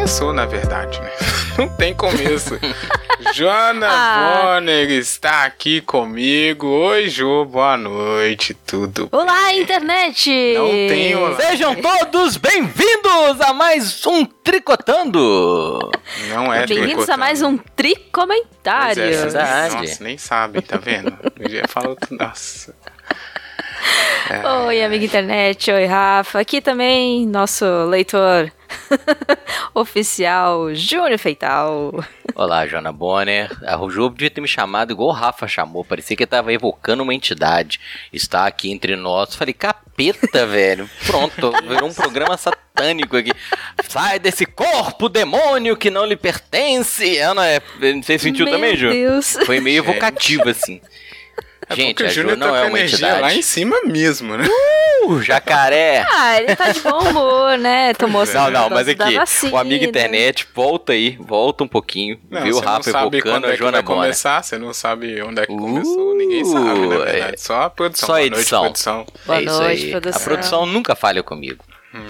começou, na verdade, né? Não tem começo. Joana ah. Bonner está aqui comigo. Oi, Ju, boa noite, tudo Olá, bem? internet! Não tem olá. Sejam todos bem-vindos a mais um Tricotando! Não é Bem-vindos a mais um Tricomentário. É, Verdade. Nossa, nem sabe, tá vendo? Eu já falou tudo. Nossa. É. Oi, amiga internet. Oi, Rafa. Aqui também nosso leitor oficial, Júnior Feital. Olá, Joana Bonner. A Ju devia ter me chamado igual o Rafa chamou. Parecia que estava evocando uma entidade. Está aqui entre nós. Falei, capeta, velho. Pronto, virou um programa satânico aqui. Sai desse corpo, demônio, que não lhe pertence. Ana, é, você sentiu Meu também, Ju? Deus. Foi meio evocativo, assim. É Gente, a Júnior não tá é uma entidade. lá em cima mesmo, né? Uh, jacaré! Ah, ele tá de bom humor, né? Tomou Não, não, mas aqui, o amigo internet, volta aí, volta um pouquinho. Não, viu o Rafa evocando a Joana é começar, você não sabe onde é que começou, uh, ninguém sabe, na verdade. É. Só a produção. Só a edição. Noite, produção. Boa é noite, aí. produção. A produção nunca falha comigo. Hum.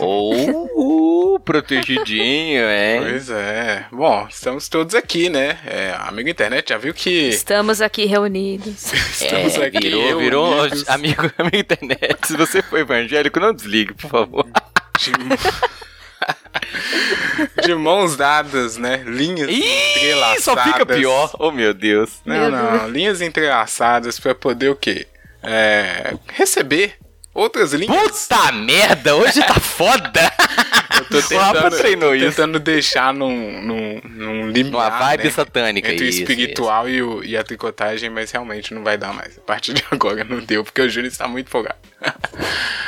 Ou uh, protegidinho, hein? Pois é. Bom, estamos todos aqui, né? É, amigo internet já viu que. Estamos aqui reunidos. estamos é, aqui. Virou, virou amigo, amigo internet. Se você for evangélico, não desligue, por favor. De, de mãos dadas, né? Linhas Ih, entrelaçadas. Só fica pior. Oh, meu Deus. Não, não. Linhas entrelaçadas para poder o quê? É, receber outras linhas. Puta merda, hoje tá foda! Eu tô tentando, treinou isso. tentando deixar num, num, num limiar, Uma vibe né? satânica. Entre isso, o espiritual isso. E, o, e a tricotagem, mas realmente não vai dar mais. A partir de agora não deu, porque o Júnior está muito folgado.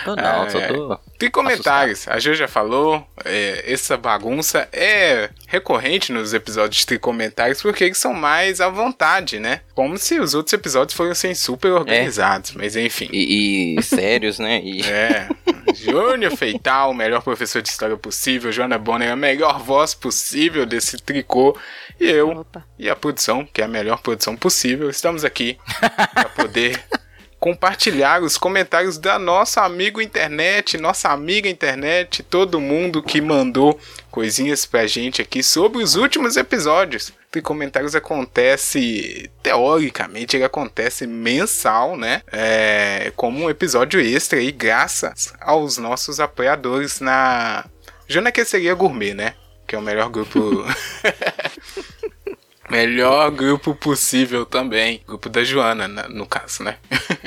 Tô não, é, só tô. Tem comentários. A Ju já falou. É, essa bagunça é recorrente nos episódios de tricomentários porque eles são mais à vontade, né? Como se os outros episódios fossem super organizados, é. mas enfim. E, e sérios, né? E... É. Júnior Feital, o melhor professor de história possível. Joana Bonner, a melhor voz possível desse tricô. E eu, Opa. e a produção, que é a melhor produção possível, estamos aqui para poder compartilhar os comentários da nossa amigo internet, nossa amiga internet, todo mundo que mandou coisinhas pra gente aqui sobre os últimos episódios. E comentários acontece, teoricamente, ele acontece mensal, né? É, como um episódio extra aí, graças aos nossos apoiadores na Jonaqueceria Gourmet, né? Que é o melhor grupo Melhor grupo possível também. Grupo da Joana, no caso, né?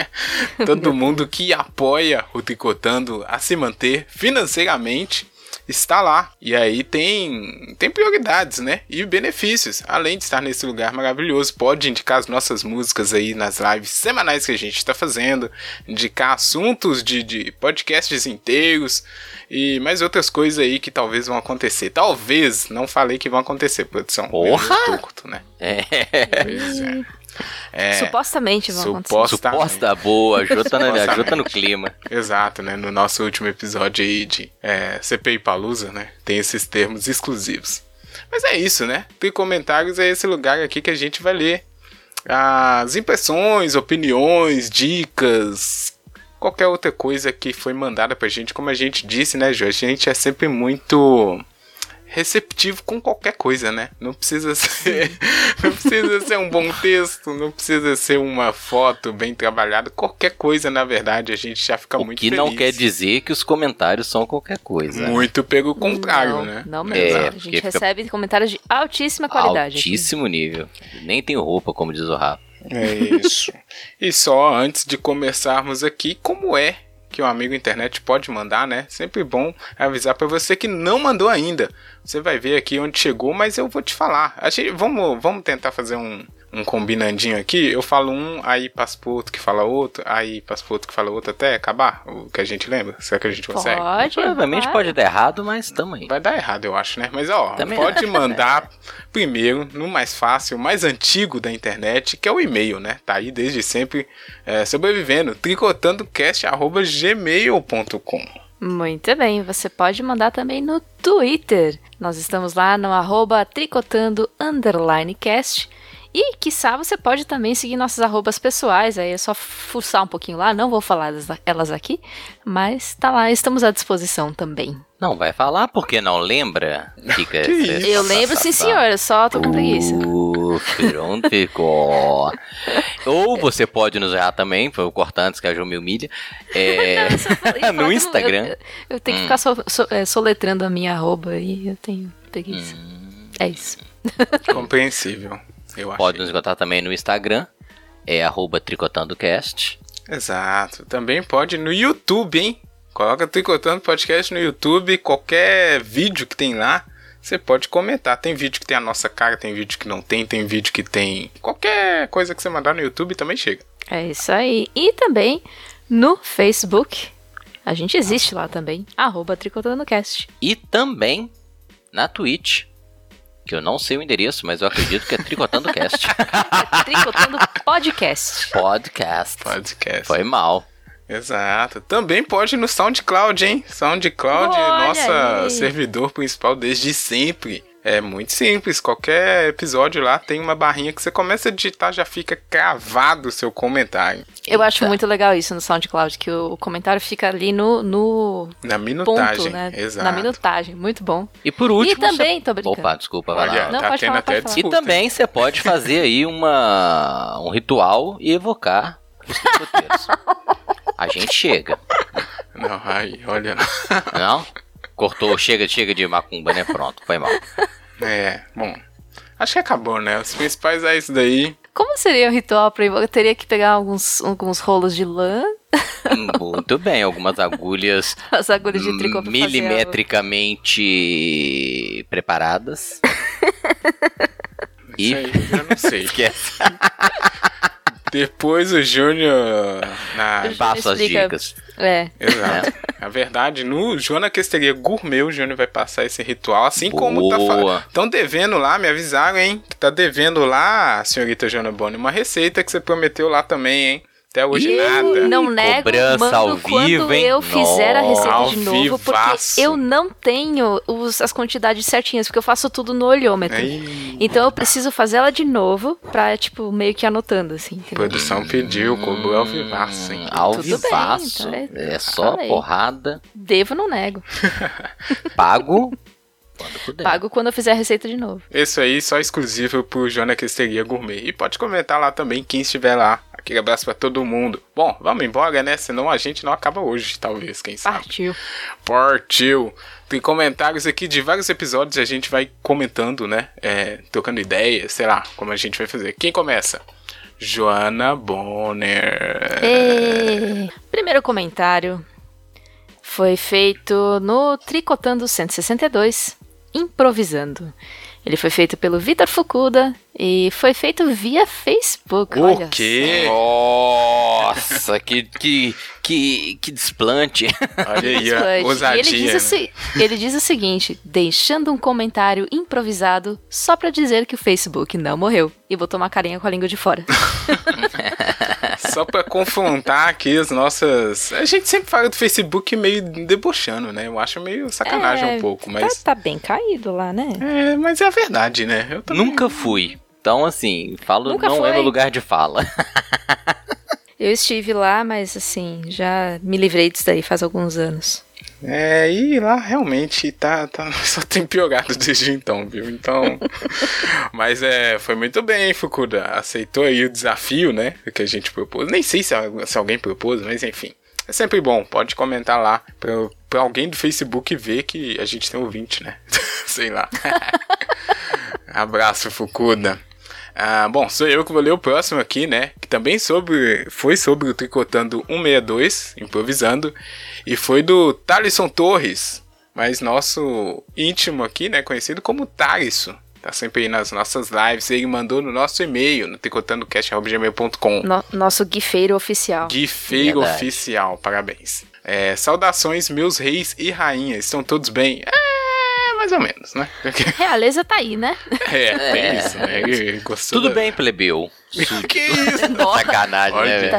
Todo mundo que apoia o Tricotando a se manter financeiramente está lá. E aí tem, tem prioridades, né? E benefícios. Além de estar nesse lugar maravilhoso, pode indicar as nossas músicas aí nas lives semanais que a gente está fazendo, indicar assuntos de, de podcasts inteiros e mais outras coisas aí que talvez vão acontecer. Talvez, não falei que vão acontecer, produção. Porra! Turco, né? É. Pois é. É, supostamente vão supostamente. acontecer. Suposta boa, ajuda, no, ajuda no clima. Exato, né? No nosso último episódio aí de é, CPI Palusa, né? Tem esses termos exclusivos. Mas é isso, né? Tem comentários é esse lugar aqui que a gente vai ler as impressões, opiniões, dicas, qualquer outra coisa que foi mandada pra gente. Como a gente disse, né, Jorge? A gente é sempre muito receptivo com qualquer coisa, né? Não precisa ser, não precisa ser um bom texto, não precisa ser uma foto bem trabalhada, qualquer coisa, na verdade, a gente já fica o muito que feliz. não quer dizer que os comentários são qualquer coisa. Muito pelo contrário, não, né? Não mesmo. É, a gente recebe comentários de altíssima qualidade. Altíssimo aqui. nível. Nem tenho roupa, como diz o Rafa. É isso. e só antes de começarmos aqui, como é que o um amigo internet pode mandar, né? Sempre bom avisar para você que não mandou ainda. Você vai ver aqui onde chegou, mas eu vou te falar. Achei, vamos, vamos tentar fazer um, um combinandinho aqui. Eu falo um, aí passa pro outro que fala outro, aí passa pro outro que fala outro até acabar o que a gente lembra. Será que a gente consegue? Pode, Provavelmente pode dar errado, mas tamo aí. Vai dar errado, eu acho, né? Mas ó, Também pode mandar primeiro no mais fácil, mais antigo da internet, que é o e-mail, né? Tá aí desde sempre é, sobrevivendo, tricotandocast.gmail.com muito bem, você pode mandar também no Twitter. Nós estamos lá no arroba tricotando cast. E, quiçá, você pode também seguir nossas arrobas pessoais, aí é só fuçar um pouquinho lá, não vou falar elas aqui, mas tá lá, estamos à disposição também. Não vai falar porque não lembra? Fica que eu lembro sim, senhor, só tô com preguiça. Ficou. Ou você pode nos errar também, foi o cortantes que a Ju me humilha. É... Não, no Instagram. Eu, eu, tenho que hum. ficar so, so, é, soletrando a minha arroba e eu tenho preguiça. Hum. É isso. Compreensível. Eu Pode nos encontrar também no Instagram, é arroba tricotandocast. Exato. Também pode no YouTube, hein? Coloca Tricotando Podcast no YouTube, qualquer vídeo que tem lá, você pode comentar. Tem vídeo que tem a nossa cara, tem vídeo que não tem, tem vídeo que tem. Qualquer coisa que você mandar no YouTube também chega. É isso aí. E também no Facebook. A gente existe lá também, arroba TricotandoCast. E também na Twitch, que eu não sei o endereço, mas eu acredito que é Tricotando Cast. é Tricotando Podcast. Podcast. Podcast. Foi mal. Exato. Também pode no SoundCloud, hein? SoundCloud, Olha nossa aí. servidor principal desde sempre. É muito simples, qualquer episódio lá tem uma barrinha que você começa a digitar, já fica cravado o seu comentário. Eu acho muito legal isso no SoundCloud, que o comentário fica ali no. no na minutagem, ponto, né? exato. Na minutagem, muito bom. E por último. E também, você... tô brincando. Opa, desculpa, vai Olha, lá. Não, tá pode falar, até pode E também você pode fazer aí uma, um ritual e evocar os roteiros. A gente chega. Não, aí, olha. Não? Cortou, chega, chega de macumba, né? Pronto, foi mal. É, bom. Acho que acabou, né? Os principais é isso daí. Como seria o ritual para Eu teria que pegar alguns, alguns rolos de lã. Muito bem, algumas agulhas. As agulhas de tricô milimetricamente preparadas. e. Isso aí, eu não sei. Esquece. Depois o Júnior. Na... Passa as dicas. É. Exato. Na verdade, no Joana Questeria Gourmet, o Júnior vai passar esse ritual, assim Boa. como tá falando. Estão devendo lá, me avisaram, hein? Que tá devendo lá, senhorita Joana Boni, uma receita que você prometeu lá também, hein? Até hoje e nada. Não nego, Cobrança mano, ao quando hein? eu fizer Nossa. a receita de novo, porque eu não tenho os, as quantidades certinhas, porque eu faço tudo no olhômetro. Então eu preciso fazer ela de novo pra, tipo, meio que anotando, assim. A produção pediu, cobrou ao vivaço, hein? Ao vivaço. Bem, então é, é só falei. porrada. Devo, não nego. Pago quando Pago quando eu fizer a receita de novo. Isso aí só exclusivo pro Jona Questeria Gourmet. E pode comentar lá também quem estiver lá Aquele abraço para todo mundo. Bom, vamos embora, né? Senão a gente não acaba hoje, talvez, quem sabe. Partiu. Partiu. Tem comentários aqui de vários episódios, a gente vai comentando, né? É, trocando ideias, sei lá, como a gente vai fazer. Quem começa? Joana Bonner. E... Primeiro comentário foi feito no Tricotando 162, improvisando. Ele foi feito pelo Vitor Fukuda e foi feito via Facebook. O olha quê? Só. Nossa, que, que, que, que desplante. Olha aí, a ousadia. Ele diz, o, ele diz o seguinte, deixando um comentário improvisado só pra dizer que o Facebook não morreu. E botou uma carinha com a língua de fora. Só pra confrontar aqui as nossas. A gente sempre fala do Facebook meio debochando, né? Eu acho meio sacanagem é, um pouco, mas. Tá, tá, bem caído lá, né? É, mas é a verdade, né? Eu também... Nunca fui. Então, assim, falo Nunca não foi. é meu lugar de fala. Eu estive lá, mas assim, já me livrei disso daí faz alguns anos. É, e lá realmente tá, tá só tem piorado desde então, viu? Então, mas é, foi muito bem, Fukuda. Aceitou aí o desafio, né, que a gente propôs. Nem sei se, se alguém propôs, mas enfim. É sempre bom, pode comentar lá pra, pra alguém do Facebook ver que a gente tem ouvinte, né? sei lá. Abraço, Fukuda. Ah, bom, sou eu que vou ler o próximo aqui, né? Que também sobre, foi sobre o Tricotando 162, improvisando, e foi do Thalisson Torres, mas nosso íntimo aqui, né? Conhecido como Thalisson. Tá sempre aí nas nossas lives. Ele mandou no nosso e-mail, no tricotandocast.gmail.com. No, nosso gifeiro oficial. Gifeiro Verdade. oficial, parabéns. É, saudações, meus reis e rainhas. Estão todos bem? É, mais ou menos, né? Realeza tá aí, né? É, é. isso, né? Tudo da... bem, plebeu. Que isso? Nossa. Sacanagem, Olha, né,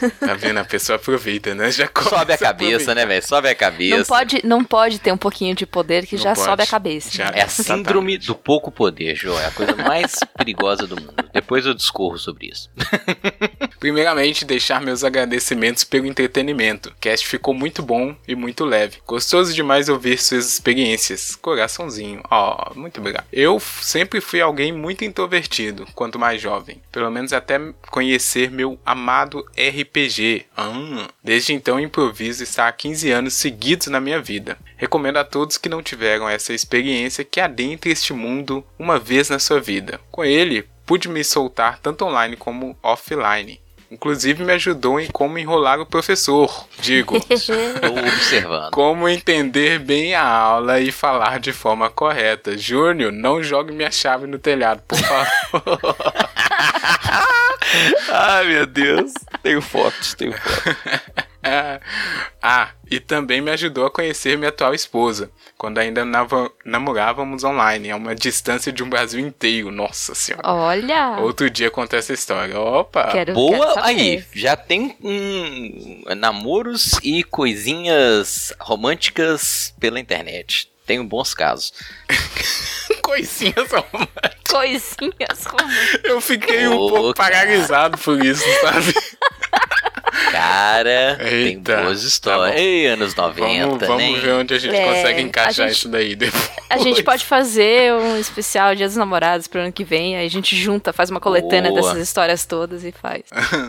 velho? Tá vendo? A pessoa aproveita, né? Já Sobe a cabeça, aproveitar. né, velho? Sobe a cabeça. Não pode, não pode ter um pouquinho de poder que Não já pode. sobe a cabeça. Já- É a síndrome do pouco poder, João. É a coisa mais perigosa do mundo. Depois eu discorro sobre isso. Primeiramente, deixar meus agradecimentos pelo entretenimento. O cast ficou muito bom e muito leve. Gostoso demais ouvir suas experiências. Coraçãozinho. Ó, muito obrigado. Eu sempre fui alguém muito introvertido quanto mais jovem. Pelo menos até conhecer meu amado RPG. Ah, desde então, o improviso está há 15 anos seguidos na minha vida. Recomendo a todos que não tiveram essa experiência que adentre este mundo uma vez na sua vida. Com ele, pude me soltar tanto online como offline. Inclusive me ajudou em como enrolar o professor. Digo, Tô observando. como entender bem a aula e falar de forma correta. Júnior, não jogue minha chave no telhado, por favor. Ai, meu Deus. Tenho fotos, tenho fotos. ah, e também me ajudou a conhecer minha atual esposa, quando ainda namorávamos online, a uma distância de um Brasil inteiro. Nossa senhora. Olha! Outro dia conta essa história. Opa! Quero, quero Boa, saber. aí, já tem um, namoros e coisinhas românticas pela internet. Tenho bons casos. Coisinhas românticas. Coisinhas românticas. Eu fiquei um pouco cara. paralisado por isso, sabe? Cara, tem Eita, boas tá histórias. bom. Ei, anos 90, vamos vamos né? ver onde a gente É, consegue encaixar gente- isso daí depois. A gente pode fazer um especial Dia dos Namorados pro ano que vem, aí a gente junta, faz uma coletânea Boa. dessas histórias todas e faz.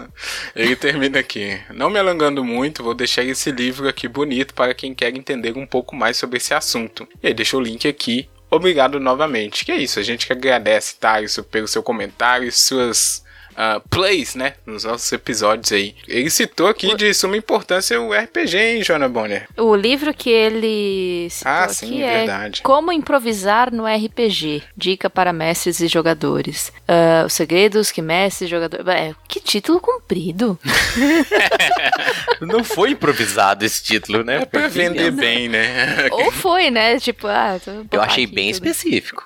Ele termina aqui. Não me alongando muito, vou deixar esse livro aqui bonito para quem quer entender um pouco mais sobre esse assunto. E aí, deixa o link aqui. Obrigado novamente. Que é isso, a gente que agradece, Thales, pelo seu comentário suas ah, plays, né, nos nossos episódios aí. Ele citou aqui de suma importância o RPG, hein, Jona Bonner? O livro que ele citou Ah, aqui sim, é verdade. Como Improvisar no RPG. Dica para mestres e jogadores. Ah, os segredos que mestres e jogadores... É, que título comprido. Não foi improvisado esse título, né? É pra Porque vender bem, né? Ou foi, né? Tipo, ah... tô- Eu achei aqui bem tudo. específico.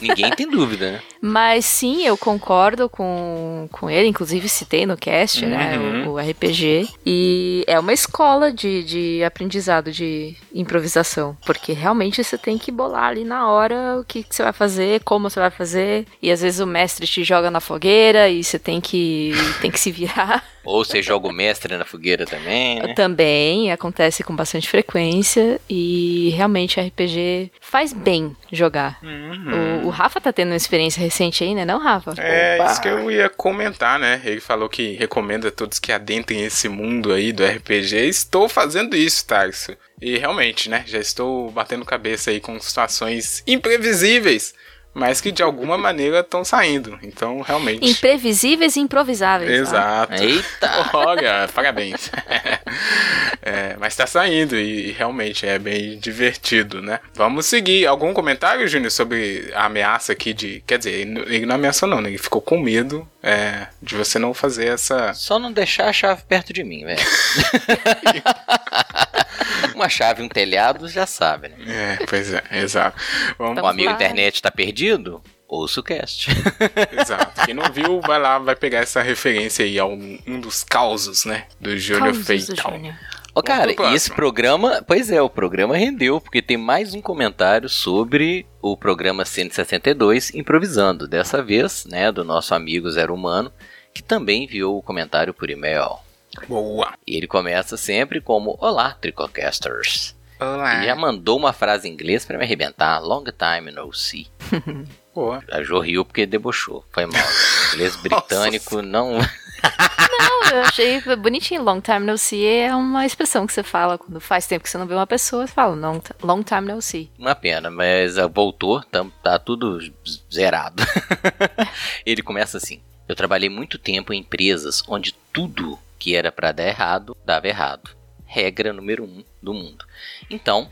Ninguém tem dúvida, né? Mas sim, eu concordo com, com ele, inclusive citei no cast, né, Uhum. o, o RPG. E é uma escola de, de aprendizado de improvisação, porque realmente você tem que bolar ali na hora o que, que você vai fazer, como você vai fazer, e às vezes o mestre te joga na fogueira e você tem que, tem que se virar. Ou você joga o mestre na fogueira também, né? Também acontece com bastante frequência e realmente RPG faz bem jogar. O, o Rafa tá tendo uma experiência recente aí, né, não, Rafa? É Opa. isso que eu ia comentar, né? Ele falou que recomenda a todos que adentrem esse mundo aí do RPG. Estou fazendo isso, Tarso. E realmente, né? Já estou batendo cabeça aí com situações imprevisíveis, mas que de alguma maneira estão saindo. Então, realmente. Imprevisíveis e improvisáveis. tá? Exato. Eita! Olha, parabéns. É, mas tá saindo e, e realmente é bem divertido, né? Vamos seguir. Algum comentário, Júnior, sobre a ameaça aqui de. Quer dizer, ele não- ameaçou, não, né? Ele ficou com medo é, de você não fazer essa. Só não deixar a chave perto de mim, velho. Uma chave, um telhado, já sabe, né? É, pois é, exato. Vamos, O amigo internet tá perdido? Ouça o cast. exato. Quem não viu, vai lá, vai pegar essa referência aí a um, um dos causos, né? Do Feital. Júnior. Ô, cara, e esse programa, pois é, o programa rendeu, porque tem mais um comentário sobre o programa 162 Improvisando. Dessa vez, né, do nosso amigo Zero Humano, que também enviou o comentário por e-mail. Boa. E ele começa sempre como Olá, Tricocasters. Olá. E já mandou uma frase em inglês pra me arrebentar. Long time no see. Boa. A Jo riu porque debochou. Foi mal. O inglês britânico não. Não, eu achei bonitinho. Long time no see é uma expressão que você fala quando faz tempo que você não vê uma pessoa. Você fala long, long time no see. Uma pena, mas ah, voltou, tam- tá tudo zerado. Ele começa assim: Eu trabalhei muito tempo em empresas onde tudo que era pra dar errado, dava errado. Regra número um do mundo. Então,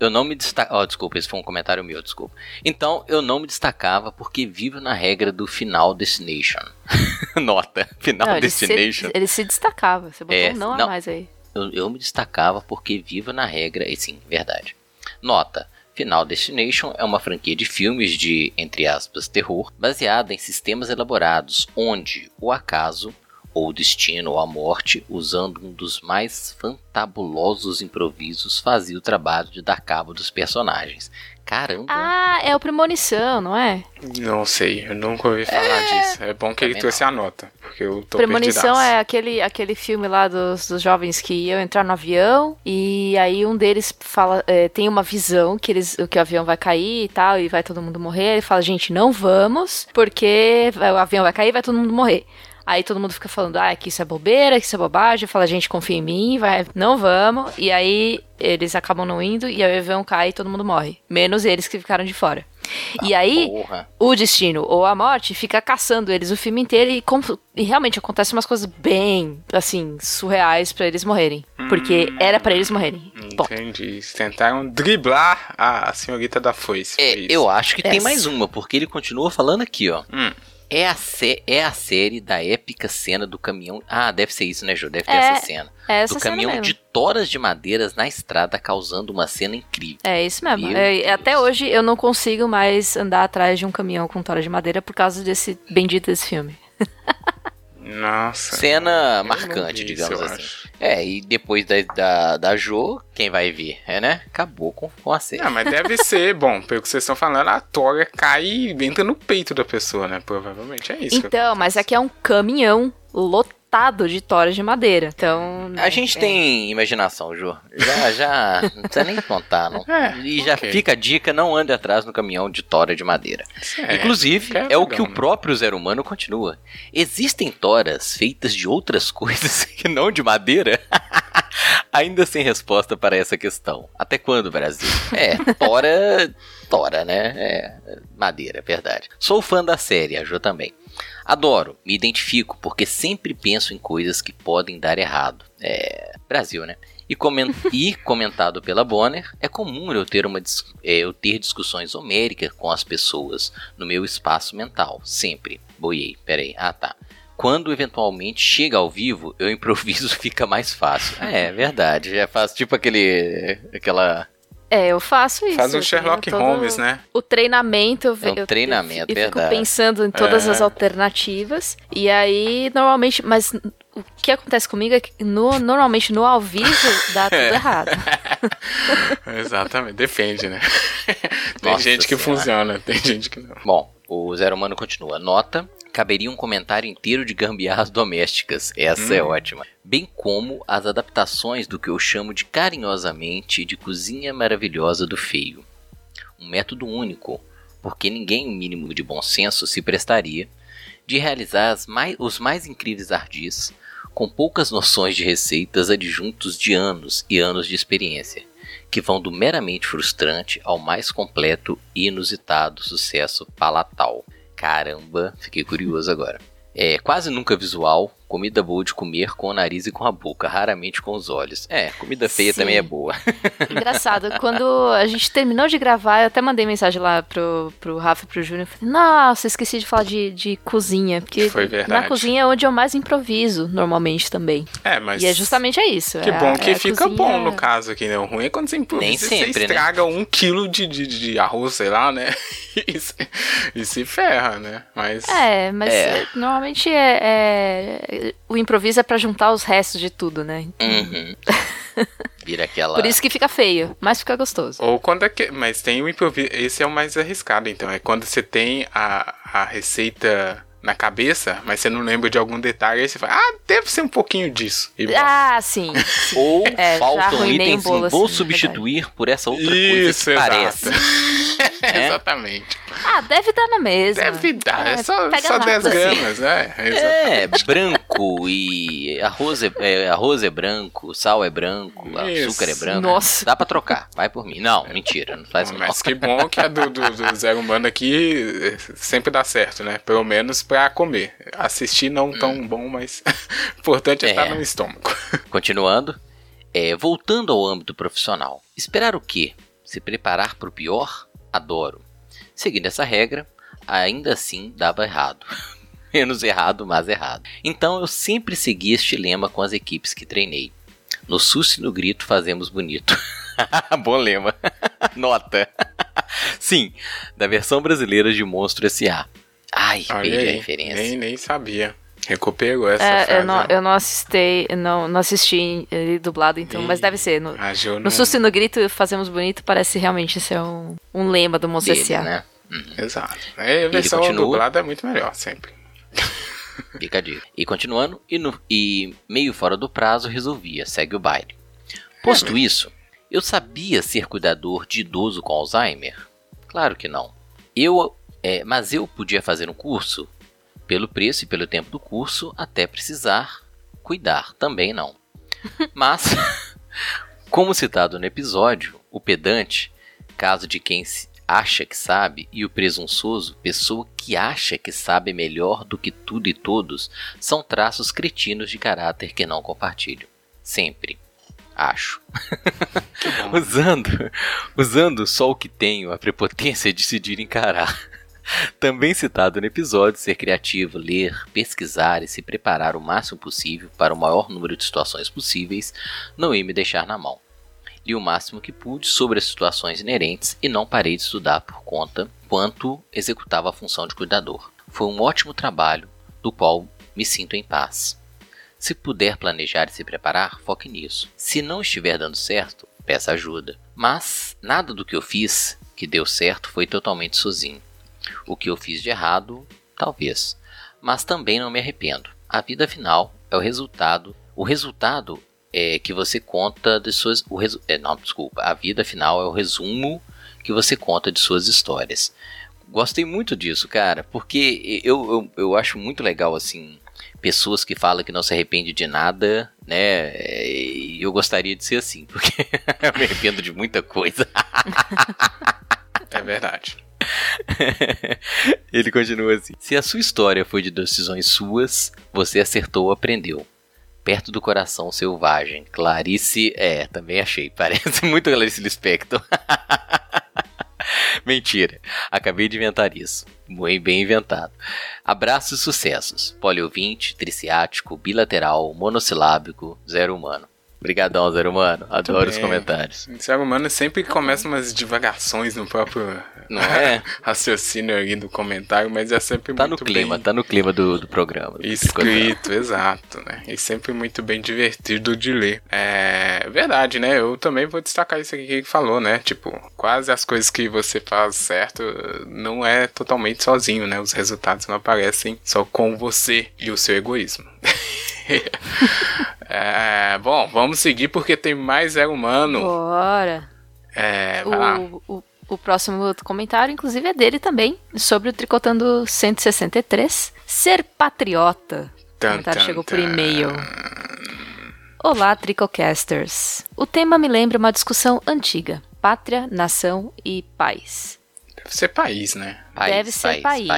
eu não me destacava. Oh, desculpa, esse foi um comentário meu, desculpa. Então, eu não me destacava porque vivo na regra do final destination. Nota, final Não, ele, se, destination. ele se destacava. Você botou É, um não, não. a mais aí. Eu, eu me destacava porque vivo na regra, e sim, verdade. Nota: Final Destination é uma franquia de filmes de, entre aspas, terror, baseada em sistemas elaborados, onde o acaso, ou o destino ou a morte, usando um dos mais fantabulosos improvisos, fazia o trabalho de dar cabo dos personagens. Caramba! Ah, é o Premonição, não é? Não sei, eu nunca ouvi falar é... disso. É bom que ele trouxe não. a nota, porque eu tô Premonição perdidaço. é aquele, aquele filme lá dos, dos jovens que iam entrar no avião e aí um deles fala, é, tem uma visão que, eles, que o avião vai cair e tal, e vai todo mundo morrer. Ele fala, gente, não vamos, porque o avião vai cair e vai todo mundo morrer. Aí todo mundo fica falando, ah, que isso é bobeira, que isso é bobagem. Fala, gente, confia em mim, vai, não vamos. E aí eles acabam não indo e aí o avião cai e todo mundo morre. Menos eles que ficaram de fora. Ah, e aí, porra. o destino ou a morte fica caçando eles o filme inteiro e, e realmente acontecem umas coisas bem, assim, surreais para eles morrerem. Porque hum, era para eles morrerem. Entendi. Tentaram driblar a senhorita da foice. É, eu acho que tem mais uma, porque ele continua falando aqui, ó. Hum. É a, é a série da épica cena do caminhão. Ah, deve ser isso, né, Jô? Deve ter é, essa cena. É essa do cena caminhão mesmo. de toras de madeiras na estrada, causando uma cena incrível. É isso mesmo. É, até hoje eu não consigo mais andar atrás de um caminhão com toras de madeira por causa desse bendito desse filme. Nossa. Cena marcante, digamos assim. Acho. É, e depois da, da, da Jo, quem vai ver? É, né? Acabou com, com a série. Não, mas deve ser, bom, pelo que vocês estão falando, a Tora cai e entra no peito da pessoa, né? Provavelmente é isso. Então, mas aqui é um caminhão lotado de toras de madeira. Então. A gente é. tem imaginação, Ju. Já, já. não precisa nem contar, não. É, e já okay. fica a dica: não ande atrás no caminhão de tora de madeira. É, Inclusive, é, é o que o próprio Zero Humano continua. Existem toras feitas de outras coisas que não de madeira? Ainda sem resposta para essa questão. Até quando, Brasil? É, tora. Tora, né? É, madeira, é verdade. Sou fã da série, a Jo também. Adoro, me identifico porque sempre penso em coisas que podem dar errado. É. Brasil, né? E, coment... e comentado pela Bonner, é comum eu ter, uma dis... É, eu ter discussões homéricas com as pessoas no meu espaço mental, sempre. Boiei, peraí, ah tá. Quando eventualmente chega ao vivo, eu improviso fica mais fácil. É, é verdade, já faço tipo aquele. aquela é, eu faço isso. Faz um Sherlock Holmes, né? O treinamento. É um eu, treinamento, eu, eu, eu fico pensando em todas é. as alternativas. E aí, normalmente. Mas o que acontece comigo é que no, normalmente no ao vivo dá tudo é. errado. Exatamente, depende, né? tem Nossa gente que senhora. funciona, tem gente que não. Bom, o Zero Humano continua. Nota caberia um comentário inteiro de gambiarras domésticas. Essa é hum. é ótima. Bem como as adaptações do que eu chamo de carinhosamente de cozinha maravilhosa do feio. Um método único, porque ninguém mínimo de bom senso se prestaria de realizar mais, os mais incríveis ardis com poucas noções de receitas adjuntos de anos e anos de experiência, que vão do meramente frustrante ao mais completo e inusitado sucesso palatal. Caramba, fiquei curioso agora. É quase nunca visual, Comida boa de comer com o nariz e com a boca, raramente com os olhos. É, comida feia Sim. também é boa. Engraçado, quando a gente terminou de gravar, eu até mandei mensagem lá pro, pro Rafa e pro Júnior. Falei, nossa, esqueci de falar de, de cozinha. Porque Foi verdade. na cozinha é onde eu mais improviso, normalmente também. É, mas. E é justamente é isso. Que é bom a, que é fica cozinha... bom no caso aqui, né? O ruim é quando você improvisa Nem sempre, você né? estraga né? um quilo de, de, de arroz, sei lá, né? e, se, e se ferra, né? Mas. É, mas é. normalmente é, é, o improviso é para juntar os restos de tudo, né? Uhum. Vira aquela. Por isso que fica feio, mas fica gostoso. Ou quando é que. Mas tem o improviso. Esse é o mais arriscado, então. É quando você tem a, a receita na cabeça, mas você não lembra de algum detalhe, aí você fala, ah, deve ser um pouquinho disso. ah, sim. sim. Ou é, faltam itens um vou assim, substituir verdade. por essa outra Isso, coisa que parece. é? Exatamente. Ah, deve dar na mesma. Deve dar, é, é só, só 10 gramas, né? É, branco e arroz é, é, arroz é branco, sal é branco, Isso. açúcar é branco. Nossa. Dá pra trocar, vai por mim. Não, mentira, não faz Mas que bom que a do, do, do Zero Humano aqui sempre dá certo, né? Pelo menos pra comer. Assistir não tão hum. bom, mas importante é estar no estômago. Continuando, é, voltando ao âmbito profissional. Esperar o quê? Se preparar para o pior? Adoro. Seguindo essa regra, ainda assim dava errado. Menos errado, mas errado. Então eu sempre segui este lema com as equipes que treinei. No susto e no grito fazemos bonito. Bom lema. Nota. Sim, da versão brasileira de Monstro S.A. Ai, Olha perdi a referência. nem, nem sabia. Recuperou essa É, frase. eu, não, eu não assisti, não, não assisti ele dublado, então, mas Ih, deve ser. No, não... no susto e no grito, fazemos bonito, parece realmente ser um, um lema do Monstro S.A. né? Exato. É, a versão continua. dublada é muito melhor, sempre. Fica a dica. E continuando, e, no- e meio fora do prazo, resolvia, segue o baile. Posto isso, eu sabia ser cuidador de idoso com Alzheimer? Claro que não. Eu, é, mas eu podia fazer um curso? Pelo preço e pelo tempo do curso, até precisar cuidar, também não. Mas, como citado no episódio, o pedante, caso de quem se acha que sabe, e o presunçoso, pessoa que acha que sabe melhor do que tudo e todos, são traços cretinos de caráter que não compartilho. Sempre. Acho. usando, usando só o que tenho, a prepotência de decidir encarar. Também citado no episódio, ser criativo, ler, pesquisar e se preparar o máximo possível para o maior número de situações possíveis, não ia me deixar na mão. Li o máximo que pude sobre as situações inerentes e não parei de estudar por conta quanto executava a função de cuidador. Foi um ótimo trabalho, do qual me sinto em paz. Se puder planejar e se preparar, foque nisso. Se não estiver dando certo, peça ajuda. Mas nada do que eu fiz que deu certo foi totalmente sozinho. O que eu fiz de errado, talvez. Mas também não me arrependo. A vida final é o resultado. O resultado é que você conta de suas. O resu, é, não, desculpa. A vida final é o resumo que você conta de suas histórias. Gostei muito disso, cara, porque eu, eu, eu acho muito legal assim pessoas que falam que não se arrepende de nada, né? E eu gostaria de ser assim, porque eu me arrependo de muita coisa. É verdade. Ele continua assim: Se a sua história foi de decisões suas, você acertou ou aprendeu. Perto do coração selvagem. Clarice. É, também achei. Parece muito Clarice Lispector. Mentira. Acabei de inventar isso. Bem, bem inventado. Abraços e sucessos. Poliouvinte, triciático, bilateral, monossilábico, zero humano. Obrigadão, zero humano. Adoro os comentários. O ser humano sempre começa umas divagações no próprio Não é? raciocínio ali do comentário, mas é sempre Tá no muito clima, bem tá no clima do, do programa. escrito, exato, né? E sempre muito bem divertido de ler. É verdade, né? Eu também vou destacar isso aqui que ele falou, né? Tipo, quase as coisas que você faz certo não é totalmente sozinho, né? Os resultados não aparecem só com você e o seu egoísmo. É, bom, vamos seguir porque tem mais zero humano. Bora. É, vai lá. O, o, o próximo comentário, inclusive, é dele também, sobre o Tricotando 163. Ser patriota. O Tan, comentário tan, chegou por tan. e-mail. Olá, Tricocasters. O tema me lembra uma discussão antiga: pátria, nação e país. Deve ser país, né? País, Deve ser país.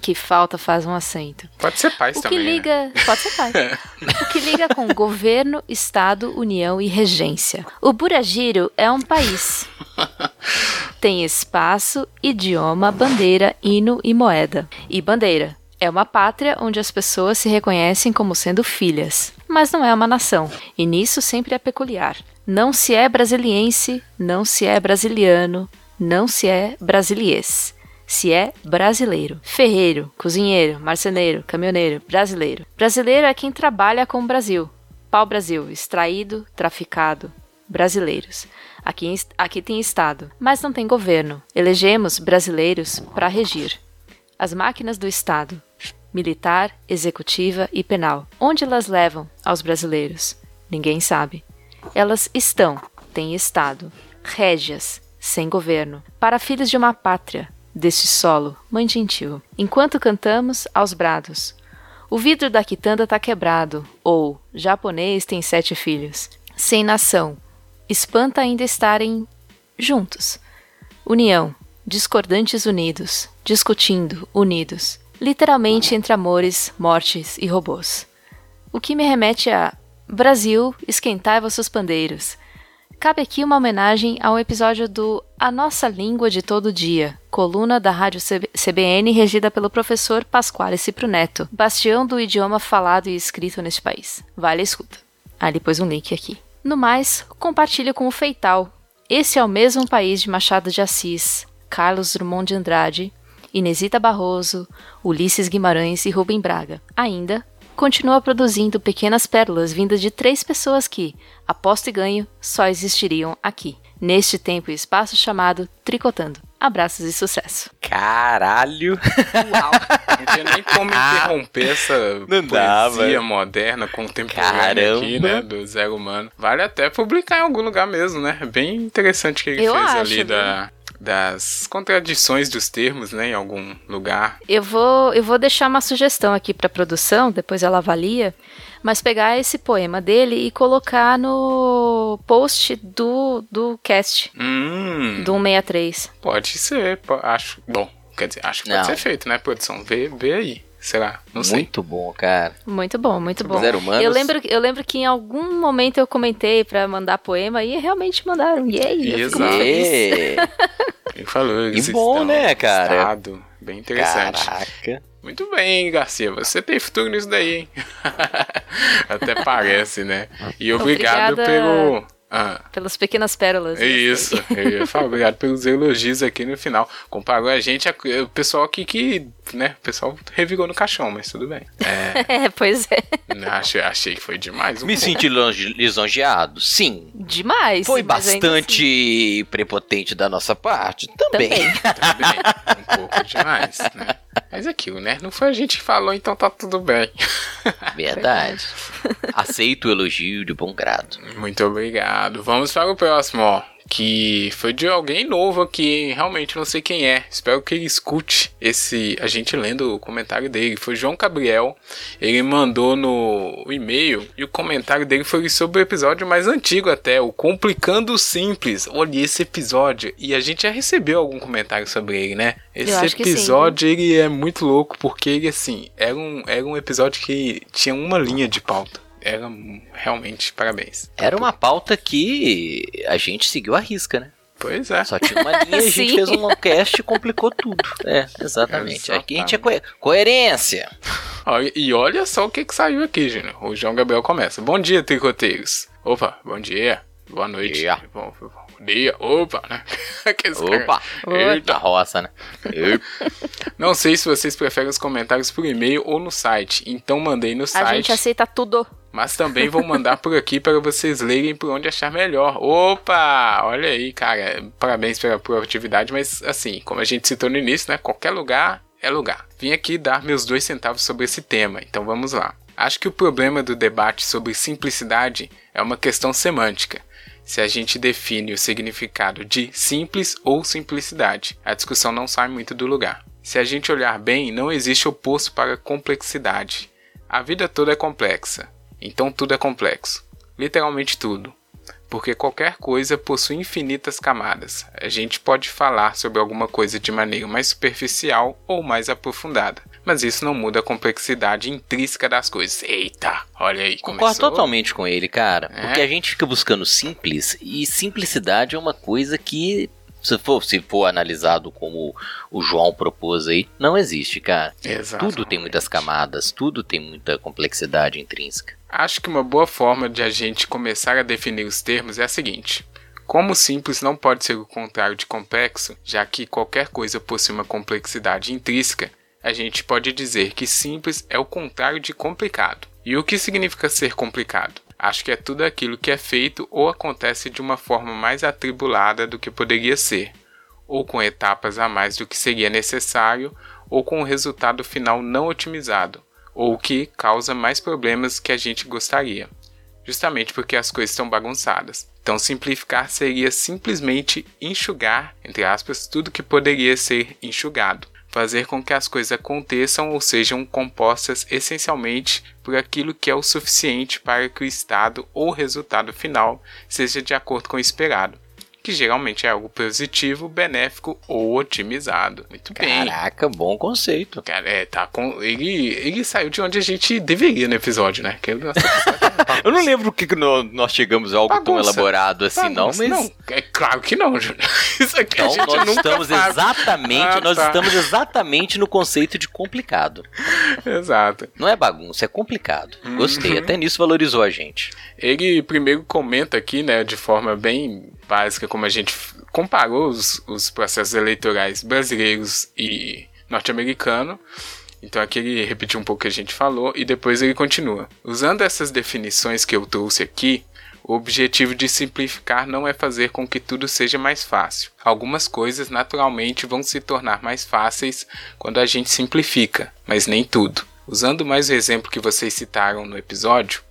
Que falta faz um acento. Pode ser país O que também. né? liga. Pode ser pai. o que liga com governo, Estado, União e regência. O Buragiro é um país. Tem espaço, idioma, bandeira, hino e moeda. E bandeira. É uma pátria onde as pessoas se reconhecem como sendo filhas. Mas não é uma nação. E nisso sempre é peculiar. Não se é brasiliense, não se é brasiliano, não se é brasiliês se é brasileiro. Ferreiro, cozinheiro, marceneiro, caminhoneiro, brasileiro. Brasileiro é quem trabalha com o Brasil. Pau Brasil, extraído, traficado. Brasileiros. Aqui, aqui tem Estado, mas não tem governo. Elegemos brasileiros para regir. As máquinas do Estado, militar, executiva e penal. Onde elas levam aos brasileiros? Ninguém sabe. Elas estão, têm Estado, régias, sem governo, para filhos de uma pátria, deste solo, mãe gentil. Enquanto cantamos aos brados. O vidro da quitanda tá quebrado, ou japonês tem sete filhos. Sem nação. Espanta ainda estarem juntos. União. Discordantes unidos. Discutindo, unidos. Literalmente entre amores, mortes e robôs. O que me remete a Brasil, esquentai vossos pandeiros. Cabe aqui uma homenagem ao episódio do A Nossa Língua de Todo Dia, coluna da Rádio CBN regida pelo professor Pasquale Cipro Neto, bastião do idioma falado e escrito neste país. Vale a escuta. Ali pôs um link aqui. No mais, compartilho com o Feital. Esse é o mesmo país de Machado de Assis, Carlos Drummond de Andrade, Inesita Barroso, Ulisses Guimarães e Rubem Braga. Ainda continua produzindo pequenas pérolas vindas de três pessoas que, aposto e ganho, só existiriam aqui, neste tempo e espaço chamado Tricotando. Abraços e sucesso. Caralho! Uau! Não tinha nem como interromper essa Não poesia dava. moderna, contemporânea aqui, né? Do Zé Humano. Vale até publicar em algum lugar mesmo, né? É bem interessante que ele Eu fez acho, ali viu? da, das contradições dos termos, né? Em algum lugar. Eu vou, eu vou deixar uma sugestão aqui para produção, depois ela avalia, mas pegar esse poema dele e colocar no post do, do cast Hum, do 163. pode ser. acho. Bom, quer dizer, acho que pode Não. ser feito, né, produção? Vê, vê aí. Será? Não sei. Muito bom, cara. Muito bom, muito bom. Zero Humanos. Eu lembro, eu lembro que em algum momento eu comentei pra mandar poema e realmente mandaram. Eu fico muito feliz. É. Ele falou. eles E bom, estão né, cara? estado Bem interessante. Caraca. Muito bem, Garcia. Você tem futuro nisso daí, hein? Até parece, né? E obrigado Obrigada. pelo. Ah, Pelas pequenas pérolas. é isso. Eu ia falar, obrigado pelos elogios aqui no final. Comparou a gente, a- o pessoal aqui que, né? O pessoal revigou no caixão, mas tudo bem. É, É, pois é. achei, achei que foi demais. Um Me pouco. senti longe- lisonjeado? Sim. Demais. Foi ainda bastante prepotente da nossa parte? assim, Também. Também. Também, um pouco demais, né? Mas é aquilo, né? Não foi a gente que falou, então tá tudo bem. Verdade. Aceito o elogio de bom grado. Muito obrigado. Vamos para o próximo, ó. Que foi de alguém novo aqui, realmente não sei quem é. Espero que ele escute esse a gente lendo o comentário dele. Foi João Gabriel. Ele mandou no e-mail e o comentário dele foi sobre o episódio mais antigo até, o Complicando o Simples. Olha esse episódio e a gente já recebeu algum comentário sobre ele, né? Esse episódio ele é muito louco porque ele assim, era um era um episódio que tinha uma linha de pauta. Era realmente parabéns. Era uma pauta que a gente seguiu a risca, né? Pois é. Só tinha uma linha, a gente fez um cast e complicou tudo. É, exatamente. Aqui a gente é coe- coerência. Olha- E olha só o que, que saiu aqui, Júnior. O João Gabriel começa. Bom dia, tricoteiros. Opa, bom dia. Boa noite. Dia. Bom, bom dia. Opa, né? Opa! Eita. Roça, né? Não sei se vocês preferem os comentários por e-mail ou no site. Então mandei no A site. gente aceita tudo. Mas também vou mandar por aqui para vocês lerem por onde achar melhor. Opa! Olha aí, cara. Parabéns pela proatividade, mas assim, como a gente citou no início, né? Qualquer lugar é lugar. Vim aqui dar meus dois centavos sobre esse tema, então vamos lá. Acho que o problema do debate sobre simplicidade é uma questão semântica. Se a gente define o significado de simples ou simplicidade, a discussão não sai muito do lugar. Se a gente olhar bem, não existe oposto para complexidade. A vida toda é complexa, então tudo é complexo. Literalmente tudo. Porque qualquer coisa possui infinitas camadas. A gente pode falar sobre alguma coisa de maneira mais superficial ou mais aprofundada. Mas isso não muda a complexidade intrínseca das coisas. Eita, olha aí. Concordo começou. totalmente com ele, cara. É? Porque a gente fica buscando simples e simplicidade é uma coisa que, se for, se for analisado como o João propôs aí, não existe, cara. Exatamente. Tudo tem muitas camadas, tudo tem muita complexidade intrínseca. Acho que uma boa forma de a gente começar a definir os termos é a seguinte. Como simples não pode ser o contrário de complexo, já que qualquer coisa possui uma complexidade intrínseca, a gente pode dizer que simples é o contrário de complicado. E o que significa ser complicado? Acho que é tudo aquilo que é feito ou acontece de uma forma mais atribulada do que poderia ser, ou com etapas a mais do que seria necessário, ou com o resultado final não otimizado, ou que causa mais problemas que a gente gostaria, justamente porque as coisas estão bagunçadas. Então, simplificar seria simplesmente enxugar, entre aspas, tudo que poderia ser enxugado, fazer com que as coisas aconteçam ou sejam compostas essencialmente por aquilo que é o suficiente para que o estado ou resultado final seja de acordo com o esperado, que geralmente é algo positivo, benéfico ou otimizado. Muito bem. Caraca, bom conceito. Cara, é, tá com. Ele, ele saiu de onde a gente deveria no episódio, né? Que Eu não lembro o que que nó- nós chegamos a algo tão Bagunça. elaborado assim, não, bagunça. mas. Não, é claro que não. Isso aqui a Então gente nós nunca estamos faz. exatamente, Ah, nós tá. estamos exatamente no conceito de complicado. Exato. Não é bagunça, é complicado. Gostei, Uhum. até nisso valorizou a gente. Ele primeiro comenta aqui, né, de forma bem básica, como a gente comparou os, os processos eleitorais brasileiros e norte-americano. Então aqui ele repetiu um pouco o que a gente falou e depois ele continua. Usando essas definições que eu trouxe aqui, o objetivo de simplificar não é fazer com que tudo seja mais fácil. Algumas coisas naturalmente vão se tornar mais fáceis quando a gente simplifica, mas nem tudo. Usando mais o exemplo que vocês citaram no episódio,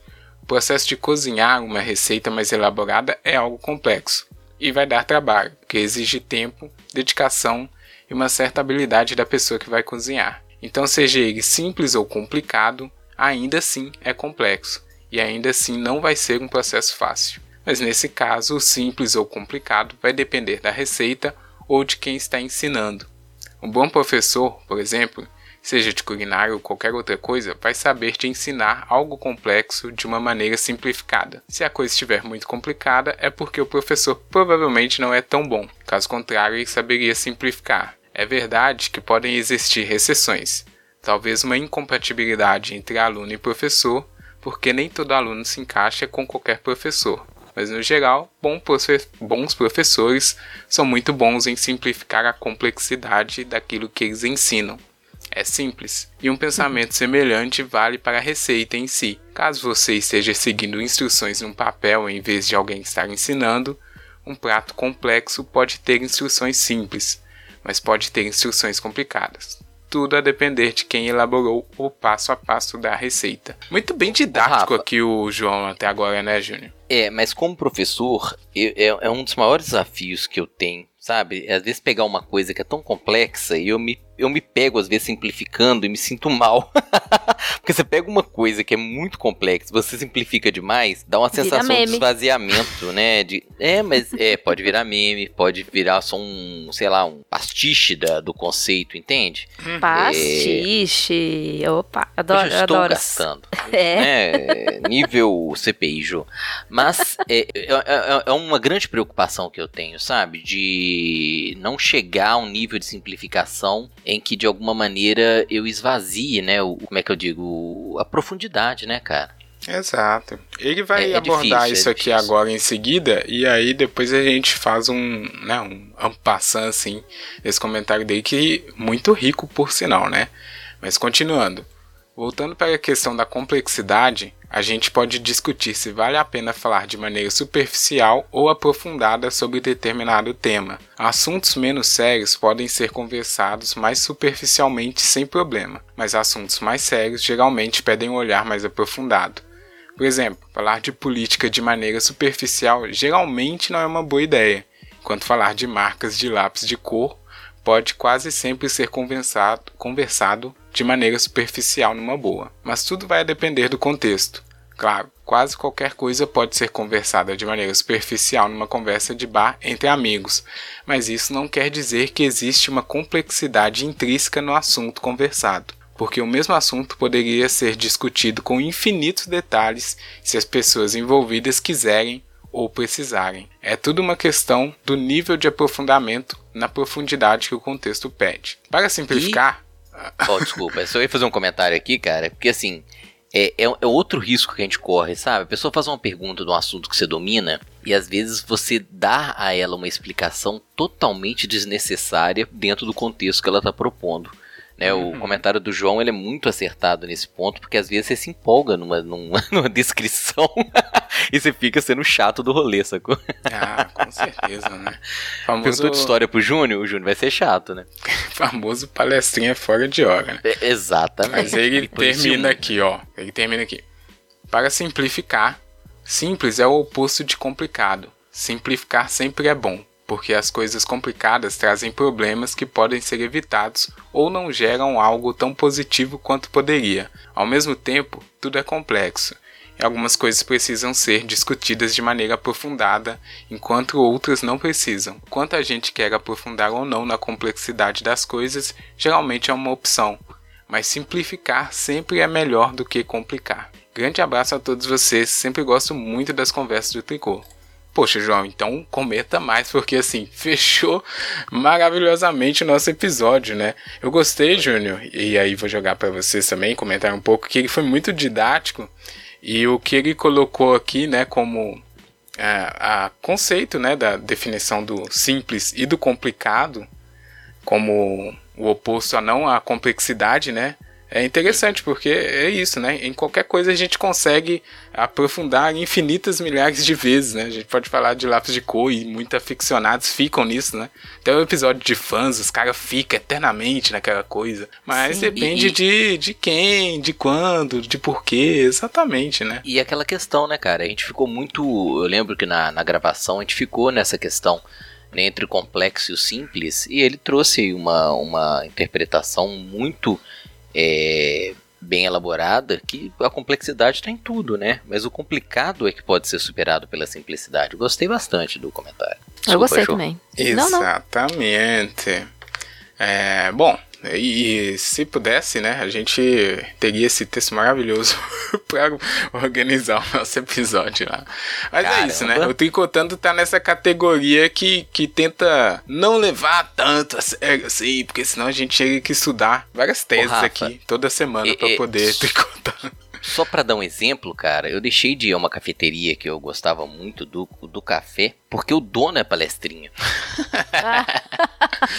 o processo de cozinhar uma receita mais elaborada é algo complexo e vai dar trabalho, porque exige tempo, dedicação e uma certa habilidade da pessoa que vai cozinhar. Então, seja ele simples ou complicado, ainda assim é complexo e ainda assim não vai ser um processo fácil. Mas nesse caso, o simples ou complicado vai depender da receita ou de quem está ensinando. Um bom professor, por exemplo, seja de culinária ou qualquer outra coisa, vai saber te ensinar algo complexo de uma maneira simplificada. Se a coisa estiver muito complicada, é porque o professor provavelmente não é tão bom. Caso contrário, ele saberia simplificar. É verdade que podem existir exceções, talvez uma incompatibilidade entre aluno e professor, porque nem todo aluno se encaixa com qualquer professor. Mas no geral, bons professores são muito bons em simplificar a complexidade daquilo que eles ensinam. É simples. E um pensamento semelhante vale para a receita em si. Caso você esteja seguindo instruções num papel em vez de alguém estar ensinando, um prato complexo pode ter instruções simples, mas pode ter instruções complicadas tudo a depender de quem elaborou o passo a passo da receita. Muito bem didático Rafa, aqui o João até agora, né, Júnior? É, mas como professor, eu, é, é um dos maiores desafios que eu tenho, sabe? Às vezes pegar uma coisa que é tão complexa e eu me eu me pego às vezes simplificando e me sinto mal. Porque você pega uma coisa que é muito complexa, você simplifica demais, dá uma sensação de esvaziamento, né? De, é, mas é, pode virar meme, pode virar só um, sei lá, um pastiche da, do conceito, entende? Uhum. Pastiche. É... Opa, adoro. Eu já estou adoro. gastando. É. Né? Nível CPI, Jô. Mas é, é, é, é uma grande preocupação que eu tenho, sabe? De não chegar a um nível de simplificação em que de alguma maneira eu esvazie, né, o, como é que eu digo, a profundidade, né, cara? Exato. Ele vai é, é abordar difícil, isso é aqui agora em seguida, e aí depois a gente faz um, né, um ampassant, assim, esse comentário dele, que muito rico por sinal, né? Mas continuando. Voltando para a questão da complexidade, a gente pode discutir se vale a pena falar de maneira superficial ou aprofundada sobre determinado tema. Assuntos menos sérios podem ser conversados mais superficialmente sem problema, mas assuntos mais sérios geralmente pedem um olhar mais aprofundado. Por exemplo, falar de política de maneira superficial geralmente não é uma boa ideia, enquanto falar de marcas de lápis de cor pode quase sempre ser conversado, de maneira superficial numa boa, mas tudo vai depender do contexto. Claro, quase qualquer coisa pode ser conversada de maneira superficial numa conversa de bar entre amigos, mas isso não quer dizer que existe uma complexidade intrínseca no assunto conversado, porque o mesmo assunto poderia ser discutido com infinitos detalhes se as pessoas envolvidas quiserem ou precisarem. É tudo uma questão do nível de aprofundamento na profundidade que o contexto pede. Para simplificar. Oh, desculpa, eu só ia fazer um comentário aqui, cara, porque assim. É, é, é, outro risco que a gente corre, sabe? A pessoa faz uma pergunta de um assunto que você domina e às vezes você dá a ela uma explicação totalmente desnecessária dentro do contexto que ela está propondo. Né, uhum. O comentário do João ele é muito acertado nesse ponto, porque às vezes você se empolga numa, numa, numa descrição e você fica sendo chato do rolê, sacou? Ah, com certeza, né? Famoso... Perguntou de história pro Júnior, o Júnior vai ser chato, né? famoso palestrinha fora de hora, né? É, exatamente. Mas ele termina aqui, ó. Ele termina aqui. Para simplificar, simples é o oposto de complicado. Simplificar sempre é bom porque as coisas complicadas trazem problemas que podem ser evitados ou não geram algo tão positivo quanto poderia. Ao mesmo tempo, tudo é complexo e algumas coisas precisam ser discutidas de maneira aprofundada, enquanto outras não precisam. Quanto a gente quer aprofundar ou não na complexidade das coisas, geralmente é uma opção, mas simplificar sempre é melhor do que complicar. Grande abraço a todos vocês, sempre gosto muito das conversas do Tricô. Poxa, João, então cometa mais, porque assim, fechou maravilhosamente o nosso episódio, né? Eu gostei, Júnior, e aí vou jogar para vocês também, comentar um pouco, que ele foi muito didático e o que ele colocou aqui, né, como a, a conceito né, da definição do simples e do complicado como o oposto a não a complexidade, né? É interessante porque é isso, né? Em qualquer coisa a gente consegue aprofundar infinitas milhares de vezes, né? A gente pode falar de lápis de cor e muitos aficionados ficam nisso, né? Até o episódio de fãs, os caras ficam eternamente naquela coisa. Mas Sim, depende e... de, de quem, de quando, de porquê, exatamente, né? E aquela questão, né, cara? A gente ficou muito. Eu lembro que na, na gravação a gente ficou nessa questão né, entre o complexo e o simples, e ele trouxe uma, uma interpretação muito é, bem elaborada que a complexidade está em tudo, né? Mas o complicado é que pode ser superado pela simplicidade. Gostei bastante do comentário. Desculpa, Eu gostei show. também. Exatamente. Não, não. É, bom, e se pudesse, né, a gente teria esse texto maravilhoso para organizar o nosso episódio lá. Mas Caramba. é isso, né? O Tricotando tá nessa categoria que, que tenta não levar tanto a sério assim, porque senão a gente chega que estudar várias teses Ô, aqui toda semana para poder tricotar. Só para dar um exemplo, cara, eu deixei de ir a uma cafeteria que eu gostava muito do, do café, porque o dono é palestrinha.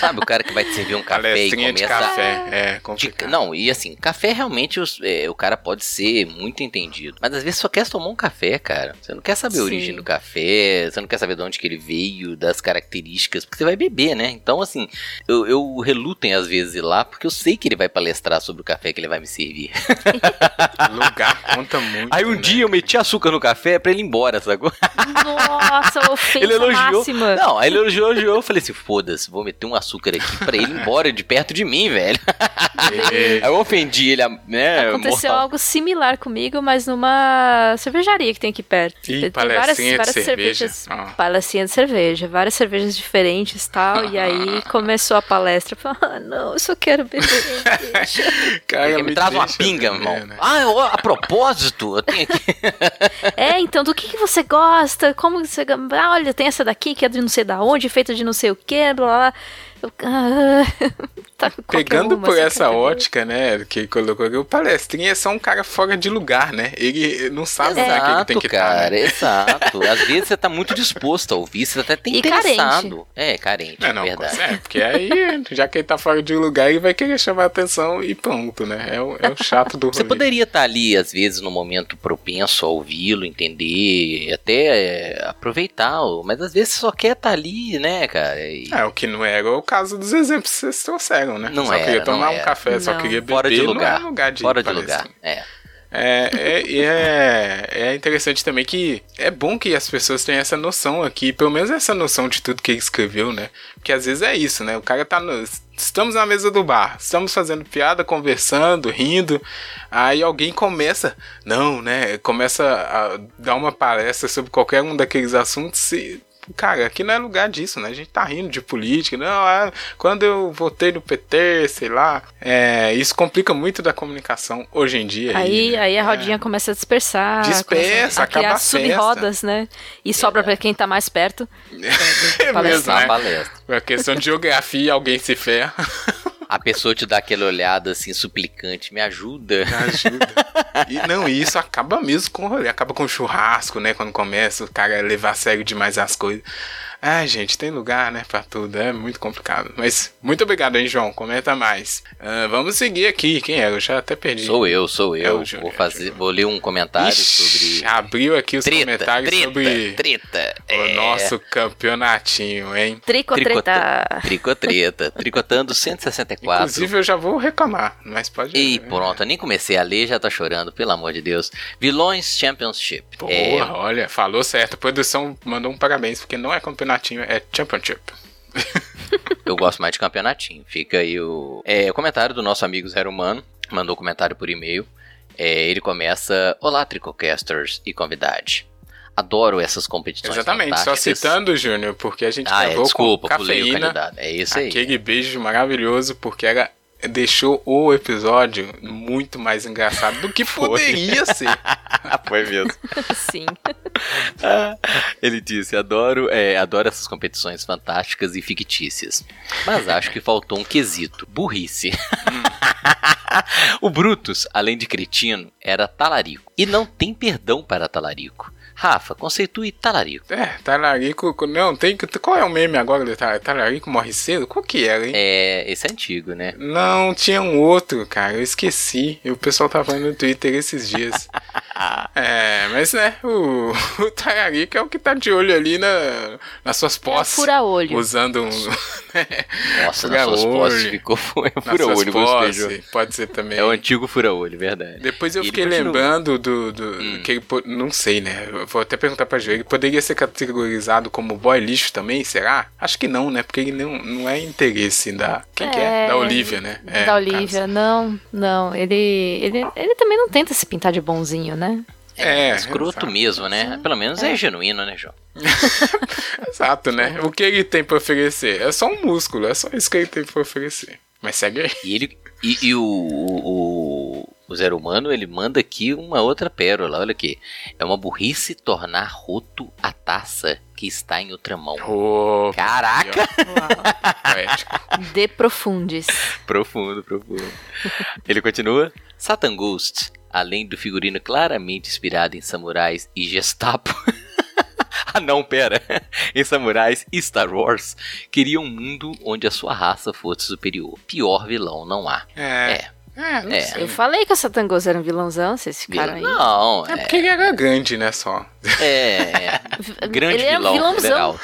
Sabe o cara que vai te servir um café palestrinha e começa... de café, é complicado. De, não, e assim, café realmente os, é, o cara pode ser muito entendido, mas às vezes só quer tomar um café, cara. Você não quer saber Sim. a origem do café, você não quer saber de onde que ele veio, das características, porque você vai beber, né? Então, assim, eu, eu relutem às vezes ir lá, porque eu sei que ele vai palestrar sobre o café que ele vai me servir. Lugar conta muito. Aí um né? dia eu meti açúcar no café pra ele ir embora, sacou? Nossa, ofensa ele elogiou. Máxima. Não, aí ele elogiou, elogiou. Eu falei assim: foda-se, vou meter um açúcar aqui pra ele ir embora de perto de mim, velho. aí eu ofendi ele, né? Aconteceu mortal. algo similar comigo, mas numa cervejaria que tem aqui perto. Ih, tem várias, várias de cervejas. Oh. Palestrinha de cerveja, várias cervejas diferentes e tal. e aí começou a palestra. Eu falei, ah, não, eu só quero beber. Cara, me, me traz uma pinga, irmão. Né? Ah, eu, a propósito, eu tenho aqui. é, então, do que, que você gosta? Como você. Ah, olha, tem essa daqui que é de não sei da onde, feita de não sei o que, blá blá. Ah, tá Pegando uma, por essa ótica, né, que colocou aqui, o palestrinha é só um cara fora de lugar, né? Ele não sabe exato, que ele tem que cara, estar. Né? Exato, Às vezes você tá muito disposto a ouvir, você até tem interessado. Carente. É, carente, é, não, verdade. É, porque aí, já que ele tá fora de lugar, ele vai querer chamar a atenção e pronto, né? É o, é o chato do rolê. Você poderia estar tá ali, às vezes, no momento propenso a ouvi-lo, entender, até é, aproveitar, mas às vezes você só quer estar tá ali, né, cara? E... É, o que não era o caso dos exemplos que vocês trouxeram, né? Não só era, queria tomar um café, não. só queria beber. Fora de lugar. Não é lugar de Fora de lugar, é. É, é, é, é, interessante também que é bom que as pessoas tenham essa noção aqui, pelo menos essa noção de tudo que ele escreveu, né? Porque às vezes é isso, né? O cara tá no, Estamos na mesa do bar, estamos fazendo piada, conversando, rindo. Aí alguém começa, não, né? Começa a dar uma palestra sobre qualquer um daqueles assuntos e cara, aqui não é lugar disso, né? A gente tá rindo de política, não, é, quando eu votei no PT, sei lá, é, isso complica muito da comunicação hoje em dia. Aí, aí, né? aí a rodinha é. começa a dispersar. Dispersa, a criar sub-rodas, né? E sobra para quem tá mais perto. é mesmo, né? A questão de geografia, alguém se ferra. a pessoa te dá aquela olhada assim, suplicante, me ajuda. Me ajuda. E não, isso acaba mesmo com acaba com churrasco, né? Quando começa o cara levar a sério demais as coisas. Ah, gente, tem lugar, né, pra tudo. É muito complicado. Mas muito obrigado, hein, João. Comenta mais. Uh, vamos seguir aqui. Quem é? Eu já até perdi. Sou eu, sou eu. É vou, fazer, vou ler um comentário Ixi, sobre. Abriu aqui os treta, comentários treta, sobre treta. o é... nosso campeonatinho, hein? Tricotreta. Tricotreta. Tricotando 164. Inclusive, eu já vou reclamar, mas pode. E pronto, eu nem comecei a ler, já tá chorando, pelo amor de Deus. Vilões Championship. Porra, é... olha, falou certo. A produção mandou um parabéns, porque não é campeonato campeonatinho, é Championship. Eu gosto mais de campeonatinho. Fica aí o, é, o comentário do nosso amigo Zero Humano. Mandou um comentário por e-mail. É, ele começa: Olá, Tricocasters e convidade. Adoro essas competições. Exatamente, só citando, Júnior, porque a gente ah, é, desculpa, com cafeína. É isso aí. Aquele beijo maravilhoso, porque era deixou o episódio muito mais engraçado do que poderia ser. Foi mesmo. Sim. Ele disse: adoro, é, adoro essas competições fantásticas e fictícias. Mas acho que faltou um quesito: burrice. Hum. o Brutus, além de cretino, era talarico. E não tem perdão para talarico. Rafa, conceitue talarico. É, talarico. Não, tem que. Qual é o meme agora do talarico morre cedo? Qual que era, hein? É, esse é antigo, né? Não, tinha um outro, cara. Eu esqueci. E o pessoal tava falando no Twitter esses dias. é, mas né, o, o talarico é o que tá de olho ali na, nas suas É posses. fura-olho. Usando um. Nossa, Fura nas suas olho. posses ficou foi nas fura suas olho, gostei, posses. João. Pode ser também. É o antigo fura-olho, verdade. Depois eu E fiquei lembrando do. do que ele. Não sei, né? Vou até perguntar pra Ju. Ele poderia ser categorizado como boy lixo também? Será? Acho que não, né? Porque ele não, não é interesse da. Quem que é? Da Olivia, né? É, da Olivia, não, não. Ele, ele, ele também não tenta se pintar de bonzinho, né? É, Escroto exato. mesmo, né? Pelo menos é, genuíno, né, João? Exato, né? O que ele tem pra oferecer? É só um músculo, é só isso que ele tem pra oferecer. Mas segue aí. E ele. E, e o, o, o Zero Humano, ele manda aqui uma outra pérola. Olha aqui. É uma burrice tornar roto a taça que está em outra mão. Ô, Caraca! De profundis. profundo, profundo. Ele continua. Satan Ghost, além do figurino claramente inspirado em samurais e Gestapo. ah, não, pera. em samurais e Star Wars, queria um mundo onde a sua raça fosse superior. Pior vilão não há. É. É. É, não É. sei. Eu falei que o Satangos era um vilãozão, vocês ficaram aí. Não, É é. porque ele era grande, né? Só. É, é. Grande Ele é um vilão vilãozão. federal.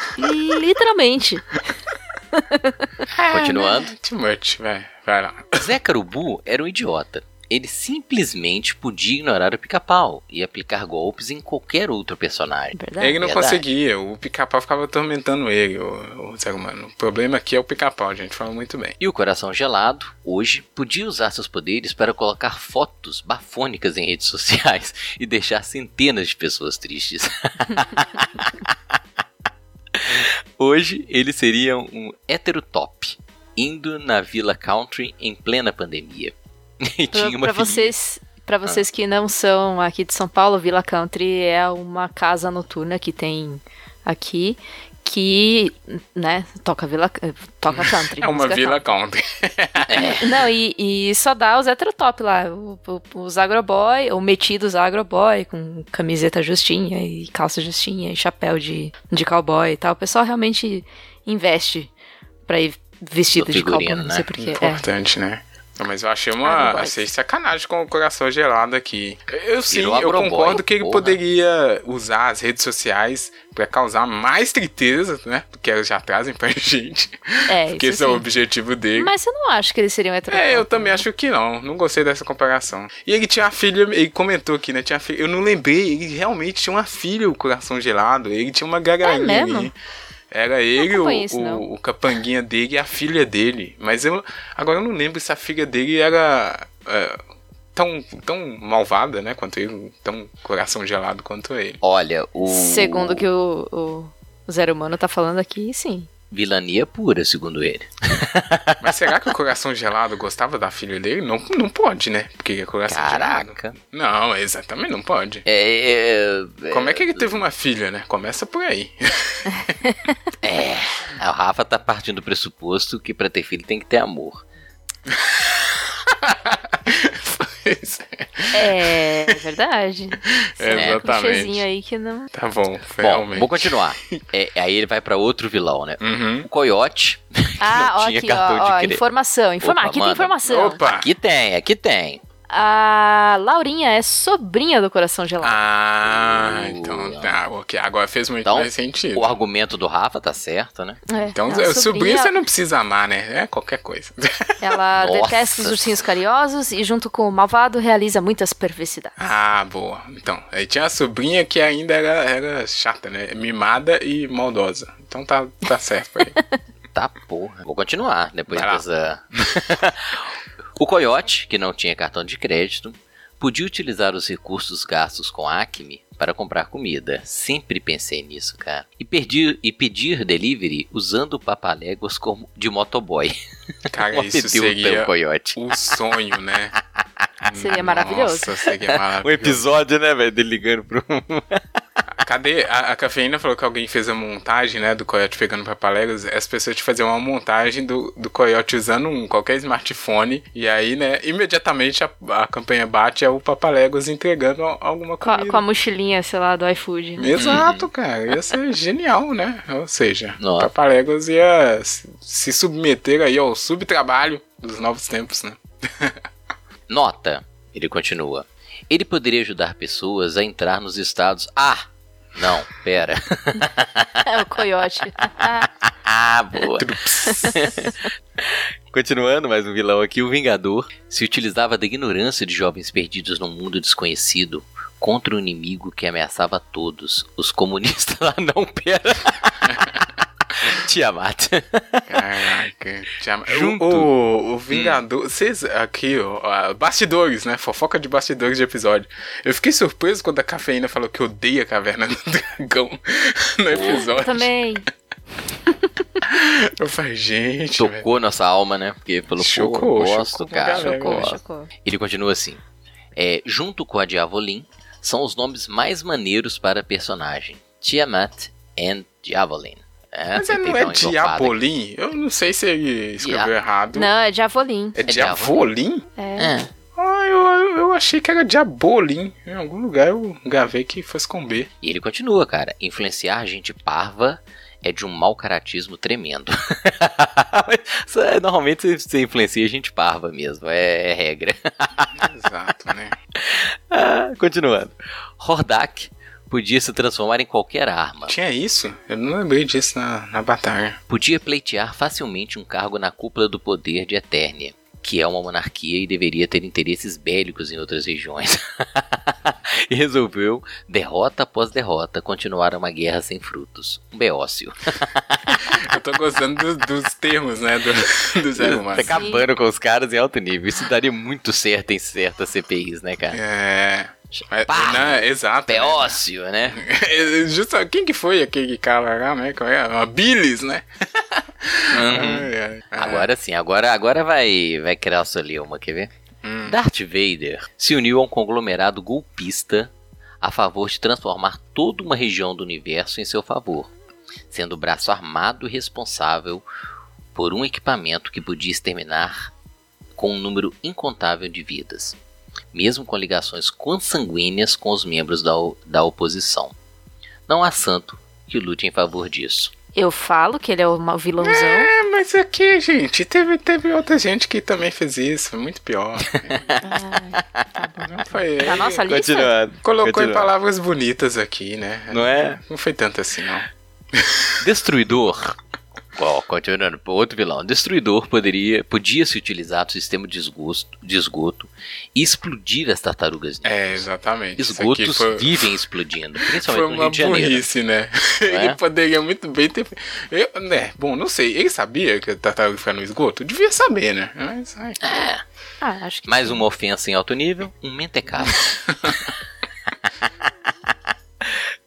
Literalmente. Continuando. É, too much, vai. Vai lá. Zé Carubu era um idiota. Ele simplesmente podia ignorar o pica-pau e aplicar golpes em qualquer outro personagem. Verdade. Ele não verdade. conseguia, o pica-pau ficava atormentando ele, o, o ser humano. O problema aqui é o pica-pau, a gente fala muito bem. E o Coração Gelado, hoje, podia usar seus poderes para colocar fotos bafônicas em redes sociais e deixar centenas de pessoas tristes. hoje, ele seria um hétero top, indo na Villa Country em plena pandemia. E Pra, tinha uma pra vocês, pra vocês que não são aqui de São Paulo, Villa Country é uma casa noturna que tem aqui que, né, toca Villa, toca country. É uma vila country. Não, e, e só dá os heterotop lá, os agroboy, ou metidos agroboy, com camiseta justinha e calça justinha e chapéu de, de cowboy e tal. O pessoal realmente investe pra ir vestido de cowboy, figurino, não né? sei porquê. É. Importante, né? Não, Mas eu achei uma. Achei sacanagem com o coração gelado aqui. Eu sim, eu concordo que ele porra. poderia usar as redes sociais pra causar mais tristeza, né? Porque elas já trazem pra gente. É, Porque isso esse é o sim. objetivo dele. Mas você não acha que eles seriam heterotop? É, eu também acho que não. Não gostei dessa comparação. E ele tinha uma filha, ele comentou aqui, né? Tinha filha, eu não lembrei, ele realmente tinha uma filha, o coração gelado. Ele tinha uma gagarinha É mesmo? ali. Era ele, o, isso, o, o capanguinha dele e a filha dele. Mas eu agora eu não lembro se a filha dele era é, tão, tão malvada, né? Quanto ele, tão coração gelado quanto ele. Olha, o. Segundo que o, o, o Zero Humano tá falando aqui, sim. Vilania pura, segundo ele. Mas será que o coração gelado gostava da filha dele? Não, não pode, né? Porque ele é coração gelado. Caraca. Não, exatamente, não pode. É, é, Como é que ele teve uma filha, né? Começa por aí. é, o Rafa tá partindo do pressuposto que pra ter filho tem que ter amor. É. É verdade. É, Um exatamente. clichêzinho aí que não. Tá bom, foi Bom, realmente. vou continuar. É, aí ele vai pra outro vilão, né? Uhum. O Coyote. Ah, não ó, tinha aqui, cartão ó, de ó, informação. Informa Opa, aqui manda. tem informação. Opa! Aqui tem, aqui tem. A Laurinha é sobrinha do Coração Gelado. Ah, então tá, ok. Agora fez muito Então, mais sentido. O argumento do Rafa tá certo, né? É, Então, a o sobrinho você não precisa amar, né? É qualquer coisa. Ela Nossa. detesta os ursinhos carinhosos e, junto com o malvado, realiza muitas perversidades. ah, boa. Então, aí tinha a sobrinha que ainda era, era chata, né? Mimada e maldosa. Então tá, tá certo aí. Tá porra. Vou continuar depois Vai dessa. o Coyote, que não tinha cartão de crédito, podia utilizar os recursos gastos com a Acme para comprar comida. Sempre pensei nisso, cara. E, perdi, e pedir delivery usando papaléguas como de motoboy. Cara, isso seria o Coyote. o sonho, né? Seria maravilhoso. Nossa, seria Um maravilhoso. episódio, né, velho? Dele ligando pro. Cadê? A, a, cafeína falou que alguém fez a montagem, né, do coiote pegando papaléguas. As pessoas te faziam uma montagem do, do coiote usando um qualquer smartphone. E aí, né, imediatamente a, a campanha bate é o papaléguas entregando alguma coisa. Com, com, a mochilinha, sei lá, do iFood. Né? Exato, cara. Ia ser genial, né? Ou seja, Nossa. papaléguas ia se submeter aí ao subtrabalho dos novos tempos, né? Nota, ele continua. Ele poderia ajudar pessoas a entrar nos estados. Ah! Não, pera. É o coiote. ah, boa. Continuando, mais um vilão aqui, o Vingador se utilizava da ignorância de jovens perdidos num mundo desconhecido contra um inimigo que ameaçava todos. Os comunistas lá não, pera. Tiamat. Caraca, Tiamat. Junto. O, o Vingador. Vocês, aqui, ó, bastidores, né? Fofoca de bastidores de episódio. Eu fiquei surpreso quando a cafeína falou que odeia a caverna do dragão no episódio. Eu também. Eu falei, gente. Tocou nossa alma, né? Porque pelo chocou, eu gosto, chocou cara. Chocou, chocou. Ele continua assim. É, junto com a Diavolin, são os nomes mais maneiros para personagem. Tiamat and Diavolin. É, Mas não é Diabolim? Eu não sei se ele escreveu Dia... errado. Não, é Diavolim. É, é Diavolim? É. é. Ah, eu, eu achei que era Diabolim. Em algum lugar eu gravei que fosse com B. E ele continua, cara. Influenciar gente parva é de um mau caratismo tremendo. É, normalmente você influencia gente parva mesmo, é, é regra. Exato, né? ah, continuando. Hordak podia se transformar em qualquer arma. Tinha isso? Eu não lembrei disso na, na batalha. Podia pleitear facilmente um cargo na cúpula do poder de Eternia, que é uma monarquia e deveria ter interesses bélicos em outras regiões. e resolveu, derrota após derrota, continuar uma guerra sem frutos. Um beócio. Eu tô gostando do, dos termos, né, do, do Zé Tá acabando com os caras em alto nível. Isso daria muito certo em certas CPIs, né, cara? É... Mas, Pá, não, exato. Teócio, né? né? Justo, quem que foi aquele cara lá, né? Qual é? Uma Billis, né? Uhum. Agora sim, agora, agora vai, vai criar o Solioma, quer ver? Hum. Darth Vader se uniu a um conglomerado golpista a favor de transformar toda uma região do universo em seu favor, sendo o braço armado responsável por um equipamento que podia exterminar com um número incontável de vidas mesmo com ligações consanguíneas com os membros da, da oposição. Não há santo que lute em favor disso. Eu falo que ele é o vilãozão. É, mas aqui, gente, teve, teve outra gente que também fez isso, muito pior. ah, tá. Não foi Na nossa lista? Continuando. Colocou Continuando. em palavras bonitas aqui, né? Não é? Não foi tanto assim, não. Destruidor Bom, continuando, outro vilão. Destruidor poderia, podia se utilizar do sistema de esgoto, de esgoto e explodir as tartarugas ninjas. É, exatamente. Esgotos foi... vivem explodindo, principalmente foi no Rio de Janeiro. burrice, né? É? Ele poderia muito bem ter... Eu, né? Bom, não sei. Ele sabia que a tartaruga fica no esgoto? Devia saber, né? Mas, ai, é. Ah, acho que Mais sim. uma ofensa em alto nível, um mentecado.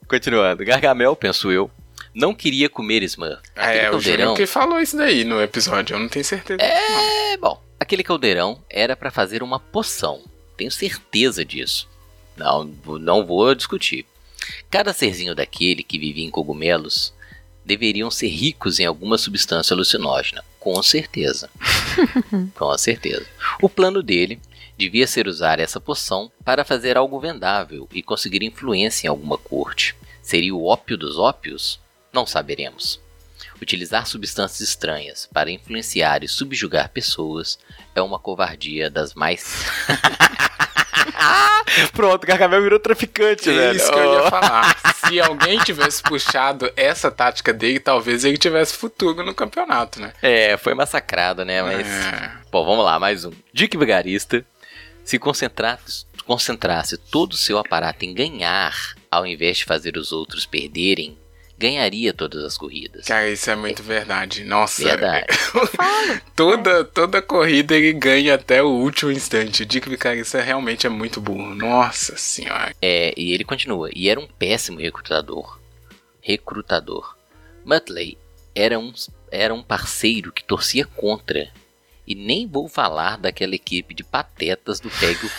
Continuando. Gargamel, penso eu, não queria comer Smurf. Aquele é, caldeirão... o que falou isso daí no episódio, eu não tenho certeza. É, não. bom, aquele caldeirão era para fazer uma poção. Tenho certeza disso. Não, não vou discutir. Cada serzinho daquele que vivia em cogumelos deveriam ser ricos em alguma substância alucinógena, com certeza. com certeza. O plano dele devia ser usar essa poção para fazer algo vendável e conseguir influência em alguma corte. Seria o ópio dos ópios? Não saberemos. Utilizar substâncias estranhas para influenciar e subjugar pessoas é uma covardia das mais. Pronto, Gargamel virou traficante, né? Isso que eu ia falar. Se alguém tivesse puxado essa tática dele, talvez ele tivesse futuro no campeonato, né? É, foi massacrado, né? Mas. É. Bom, vamos lá, mais um. Dick Vigarista se concentrasse, concentrasse todo o seu aparato em ganhar, ao invés de fazer os outros perderem, ganharia todas as corridas. Cara, isso é muito verdade. Nossa. Verdade. toda, toda corrida ele ganha até o último instante. O Dick Vicarista realmente é muito burro. Nossa senhora. É, e ele continua. E era um péssimo recrutador. Recrutador. Muttley era um, era um parceiro que torcia contra. E nem vou falar daquela equipe de patetas do Pegue o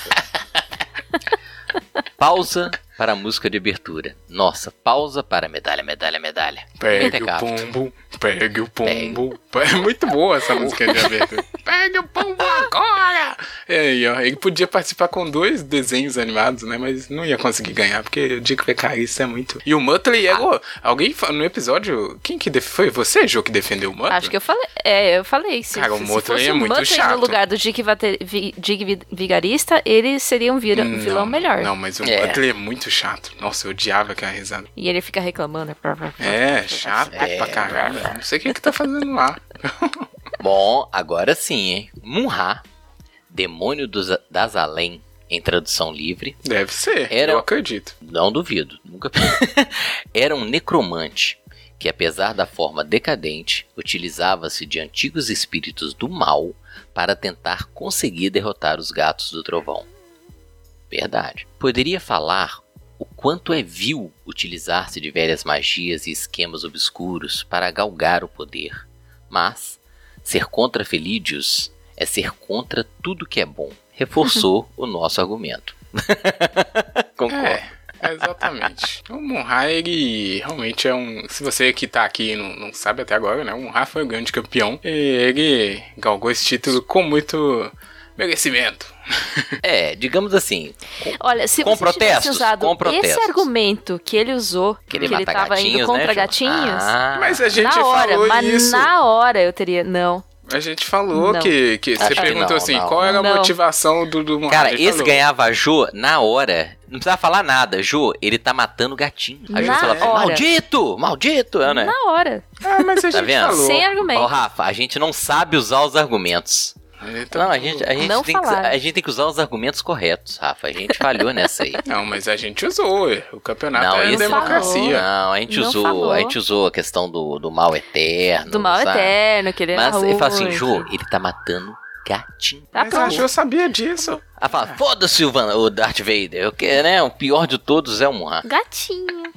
Pausa para a música de abertura. Nossa, pausa para medalha, medalha, medalha. Pegue o pombo, pegue o pombo. É muito boa essa música de abertura. pegue o pombo agora! E aí, ó, ele podia participar com dois desenhos animados, né? Mas não ia conseguir ganhar, porque o Dick Vicarista é muito. E o Muttley é. Ah. Alguém no episódio. Quem que def... foi? Você, Jô, que defendeu o Muttley? Acho que eu falei. É, eu falei. Se, Cara, o Muttley é muito Muttley chato. no lugar do Dick, Dick Vigarista, ele seria um vira, não, vilão melhor. Não, mas o é. Muttley é muito chato. Nossa, eu odiava aquela risada. E ele fica reclamando. É, chato é, pra caralho. Não sei o que que tá fazendo lá. Bom, agora sim, hein? Munra, demônio dos, das além, em tradução livre. Deve ser, era, eu acredito. Não duvido, nunca. era um necromante que, apesar da forma decadente, utilizava-se de antigos espíritos do mal para tentar conseguir derrotar os gatos do trovão. Verdade. Poderia falar o quanto é vil utilizar-se de velhas magias e esquemas obscuros para galgar o poder. Mas ser contra Felídios é ser contra tudo que é bom. Reforçou o nosso argumento. Concordo. É. Exatamente. o Monra, ele realmente é um. Se você que tá aqui não, não sabe até agora, né? O Monra foi o grande campeão. E ele galgou esse título com muito merecimento. É, digamos assim. Com, Olha, se com você protestos, usado com protestos. esse argumento que ele usou, que ele, que ele tava gatinhos, indo contra né, gatinhos, ah, mas a gente na hora, falou mas isso. na hora eu teria. Não. A gente falou não. que, que você perguntou não, assim, não. qual era a motivação do, do Cara, esse falou. ganhava a Jo na hora. Não precisava falar nada. Jo, ele tá matando gatinho. A Jo Na fala, hora. maldito! Maldito! É, né? Na hora. Ah, mas a Tá gente vendo? falou. Sem argumento. Ó, Rafa, a gente não sabe usar os argumentos. Não, a gente, a, gente Não tem que, a gente tem que usar os argumentos corretos, Rafa. A gente falhou nessa aí. Não, mas a gente usou. O campeonato Não, é democracia. Não, a gente Não usou, falou. a gente usou a questão do, do mal eterno. Do mal sabe? eterno, que ele Mas ele fala assim. Jô, ele tá matando gatinho. Tá Mas a. Jo sabia disso. Ela fala, foda-se o, Van- o Darth Vader, o que, né? O pior de todos é o Mohan. Gatinho.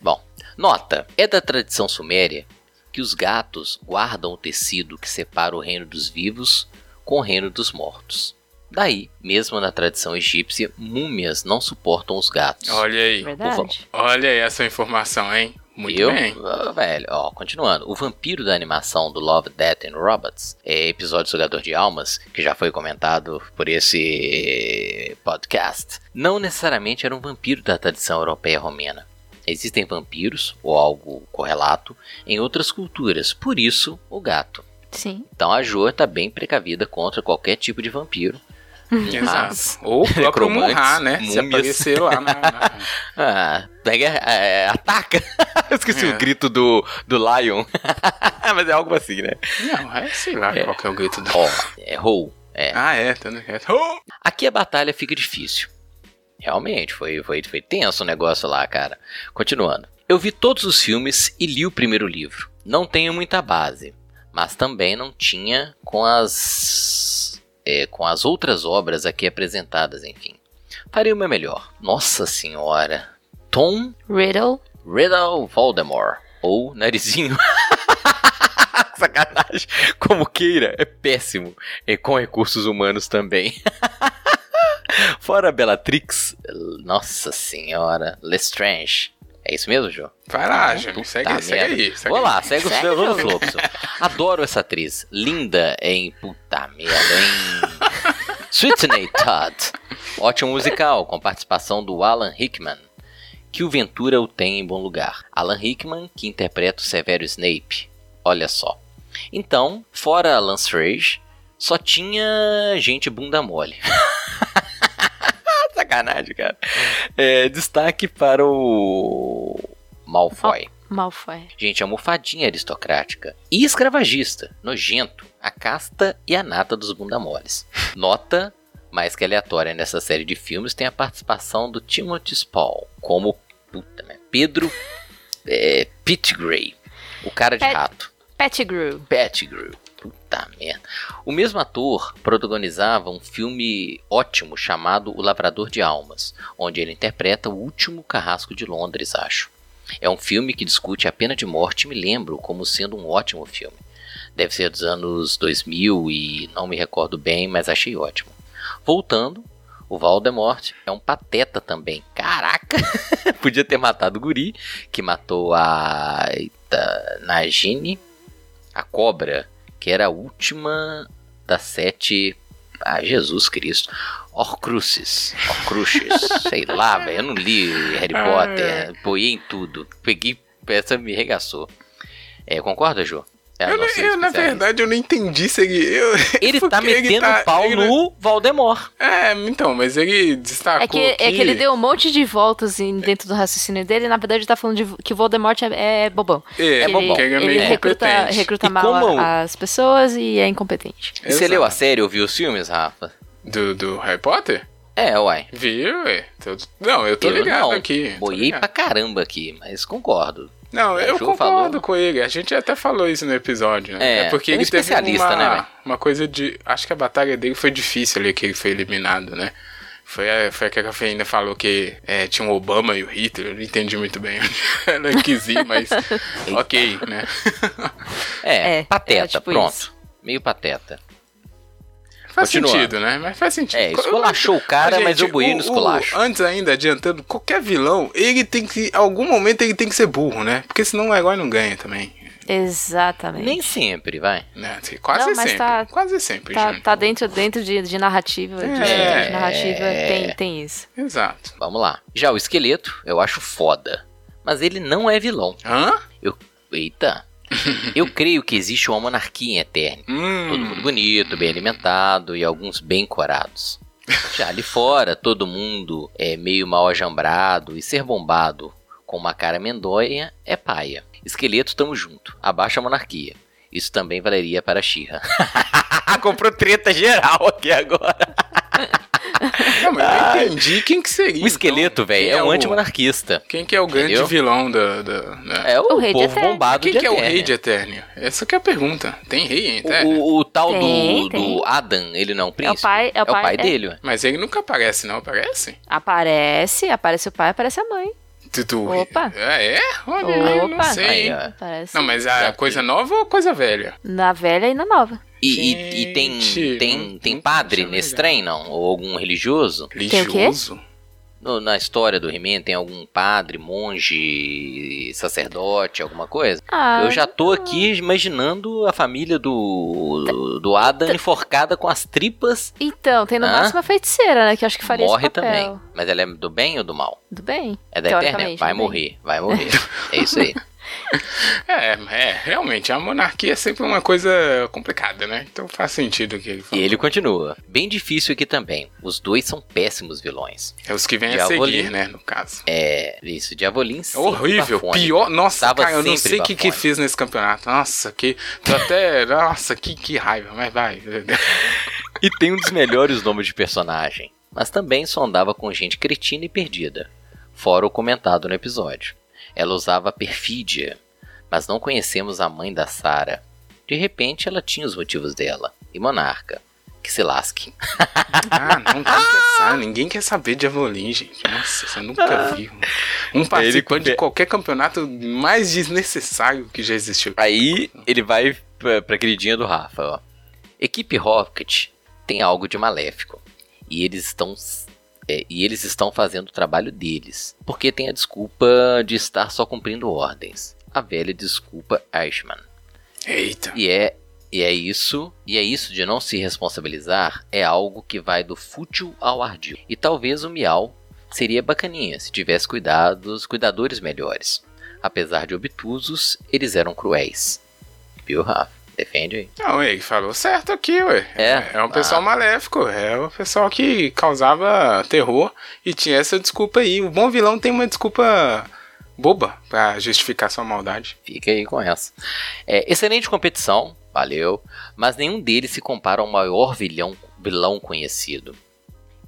Bom, nota: é da tradição suméria que os gatos guardam o tecido que separa o reino dos vivos com o reino dos mortos. Daí, mesmo na tradição egípcia, múmias não suportam os gatos. Olha aí. Verdade. Olha aí essa informação, hein? Muito Eu, bem. ah, velho, ó, continuando. O vampiro da animação do Love, Death and Robots, é episódio Sugador de Almas, que já foi comentado por esse podcast, não necessariamente era um vampiro da tradição europeia romena. Existem vampiros, ou algo correlato, em outras culturas, por isso o gato. Sim. Então a Jo tá bem precavida contra qualquer tipo de vampiro. Mas, Exato. Ou o próprio né? Se múmias. aparecer lá na... na- ah, pega, é, ataca! Eu esqueci É. o grito do, do Lion. Mas é algo assim, né? Não, é sei lá qual que é o grito do... Ó, errou. É. Ah, é. Tá no... Oh! Aqui a batalha fica difícil. Realmente, foi, foi, foi tenso o negócio lá, cara. Continuando. Eu vi todos os filmes e li o primeiro livro. Não tenho muita base, mas também não tinha com as. é, com as outras obras aqui apresentadas, enfim. Farei o meu melhor. Nossa senhora. Tom Riddle. Riddle Voldemort. Ou Narizinho. Sacanagem. Como queira, é péssimo. E com recursos humanos também. Fora Bellatrix. Nossa senhora. Lestrange. É isso mesmo, João? Vai lá. Puta Segue, segue merda. aí. Segue Vou aí. lá, segue os Segue, meus fluxo. Adoro essa atriz. Linda em. Puta merda, em. Sweetney Todd. Ótimo musical, com participação do Alan Rickman. Que o Ventura o tem em bom lugar. Alan Rickman, que interpreta o Severo Snape. Olha só. Então, fora Lance Rage, só tinha gente bunda mole. Sacanagem, cara. É, destaque para o Malfoy. Malfoy. Gente, almofadinha aristocrática e escravagista, nojento, a casta e a nata dos bundamoles. Nota mais que aleatória nessa série de filmes tem a participação do Timothy Spall como puta, né? Pedro é, Pettigrew, o cara de Pet- rato. Pettigrew. Pettigrew. Puta merda. O mesmo ator protagonizava um filme ótimo chamado O Lavrador de Almas, onde ele interpreta o último carrasco de Londres, acho. É um filme que discute a pena de morte e me lembro como sendo um ótimo filme. Deve ser dos anos 2000 e não me recordo bem, mas achei ótimo. Voltando, O Voldemort é um pateta também. Caraca! Podia ter matado o guri, que matou a Eita, Nagini, a cobra, que era a última das sete. Ah, Jesus Cristo. Horcruxes. Horcruxes. sei lá, velho. Eu não li Harry Potter. Boiei em tudo. Peguei. Essa me regaçou. É, concorda, Jô? É eu, não, eu na verdade, eu não entendi se ele. Eu, ele tá metendo ele tá, pau ele... no Valdemort. É, então, mas ele destacou. É que, que... é que ele deu um monte de voltas dentro do raciocínio dele. E, na verdade, ele tá falando de, que o Voldemort é, é bobão. É, é bobão. Ele, ele, ele recruta, recruta mal como... as pessoas e é incompetente. Exato. Você leu a série ou viu os filmes, Rafa? Do, do Harry Potter? É, uai. Viu, ué? Não, eu tô eu ligado não. aqui. Boiei pra caramba aqui, mas concordo. Não, eu concordo falou. com ele. A gente até falou isso no episódio, né? É, é porque um ele teve uma, né, uma coisa de. Acho que a batalha dele foi difícil ali, que ele foi eliminado, né? Foi, a, foi a que a Cafeína falou que é, tinha o Obama e o Hitler. Eu não entendi muito bem onde ela quis ir, mas ok, né? É, é pateta, é tipo pronto. Isso. Meio pateta. Faz sentido, né? Mas faz sentido. É, esculachou o cara, gente, mas eu buí no esculacho. Antes ainda, adiantando, qualquer vilão, ele tem que. Em algum momento ele tem que ser burro, né? Porque senão o herói não ganha também. Exatamente. Nem sempre, vai. Né? Quase não, sempre. Tá, quase sempre. Tá, tá dentro, dentro de, de narrativa. É, de, de narrativa é... tem, tem isso. Exato. Vamos lá. Já o esqueleto, eu acho foda. Mas ele não é vilão. Hã? Eu. Eita. Eu creio que existe uma monarquia em Eterno. Hum. Todo mundo bonito, bem alimentado e alguns bem corados. Já ali fora, todo mundo é meio mal ajambrado e ser bombado com uma cara mendonha é paia. Esqueleto, tamo junto. Abaixa a monarquia. Isso também valeria para Xirra. Comprou treta geral aqui agora. Não, mas eu não entendi quem que seria. O esqueleto, então. velho, é, é um antimonarquista. Quem que é o grande Entendeu? vilão da. da né? É o, o rei povo bombado Quem que é o rei de Eternia? Essa que é a pergunta. Tem rei em Eternia? O, o, o tal tem, do, tem. do Adam, ele não é um príncipe? É o pai, é o pai, é o pai é. dele. Mas ele nunca aparece, não aparece? Aparece, aparece o pai, aparece a mãe. Tutu. Opa. Ah, é? Olha, Opa. não sei. Aí, não, mas a coisa nova ou coisa velha? Na velha e na nova. E, e, e tem, tem, tem padre nesse trem, não? Ou algum religioso? Religioso? No, na história do He-Man tem algum padre, monge, sacerdote, alguma coisa? Ah, eu já tô aqui imaginando a família do, do Adam enforcada com as tripas. Então, tem no ah? máximo a feiticeira, né? Que eu acho que faria Morre esse papel. também. Mas ela é do bem ou do mal? Do bem. É da Eterna? Vai morrer, vai morrer. é isso aí. É, é, realmente, a monarquia é sempre uma coisa complicada, né? Então faz sentido que ele falou. E ele continua. Bem difícil aqui também. Os dois são péssimos vilões. É os que vêm a seguir, né, no caso. É, isso. Diavolin é horrível. Bafone. Pior. Nossa, Tava cara, eu não sei o que, que fez nesse campeonato. Nossa, que. Tô até. nossa, que, que raiva, mas vai. e tem um dos melhores nomes de personagem. Mas também só andava com gente cretina e perdida. Fora o comentado no episódio. Ela usava perfídia, mas não conhecemos a mãe da Sara. De repente, ela tinha os motivos dela. E Monarca. Que se lasque. Ah, não, quer ninguém quer saber de Avolin, gente. Nossa, você nunca ah. viu. Um participante ele... de qualquer campeonato mais desnecessário que já existiu. Aí ele vai pra, pra queridinha do Rafa, ó. Equipe Rocket tem algo de maléfico. E eles estão é, e eles estão fazendo o trabalho deles, porque tem a desculpa de estar só cumprindo ordens. A velha desculpa Ashman. Eita. E é e é isso, e é isso de não se responsabilizar, é algo que vai do fútil ao ardil. E talvez o Miau seria bacaninha se tivesse cuidados, cuidadores melhores. Apesar de obtusos, eles eram cruéis. Viu, Rafa? Defende aí. Não, ele falou certo aqui, ué. É, é um pessoal ah. maléfico, é um pessoal que causava terror e tinha essa desculpa aí. O bom vilão tem uma desculpa boba para justificar sua maldade. Fica aí com essa. É, excelente competição, valeu, mas nenhum deles se compara ao maior vilão, vilão conhecido.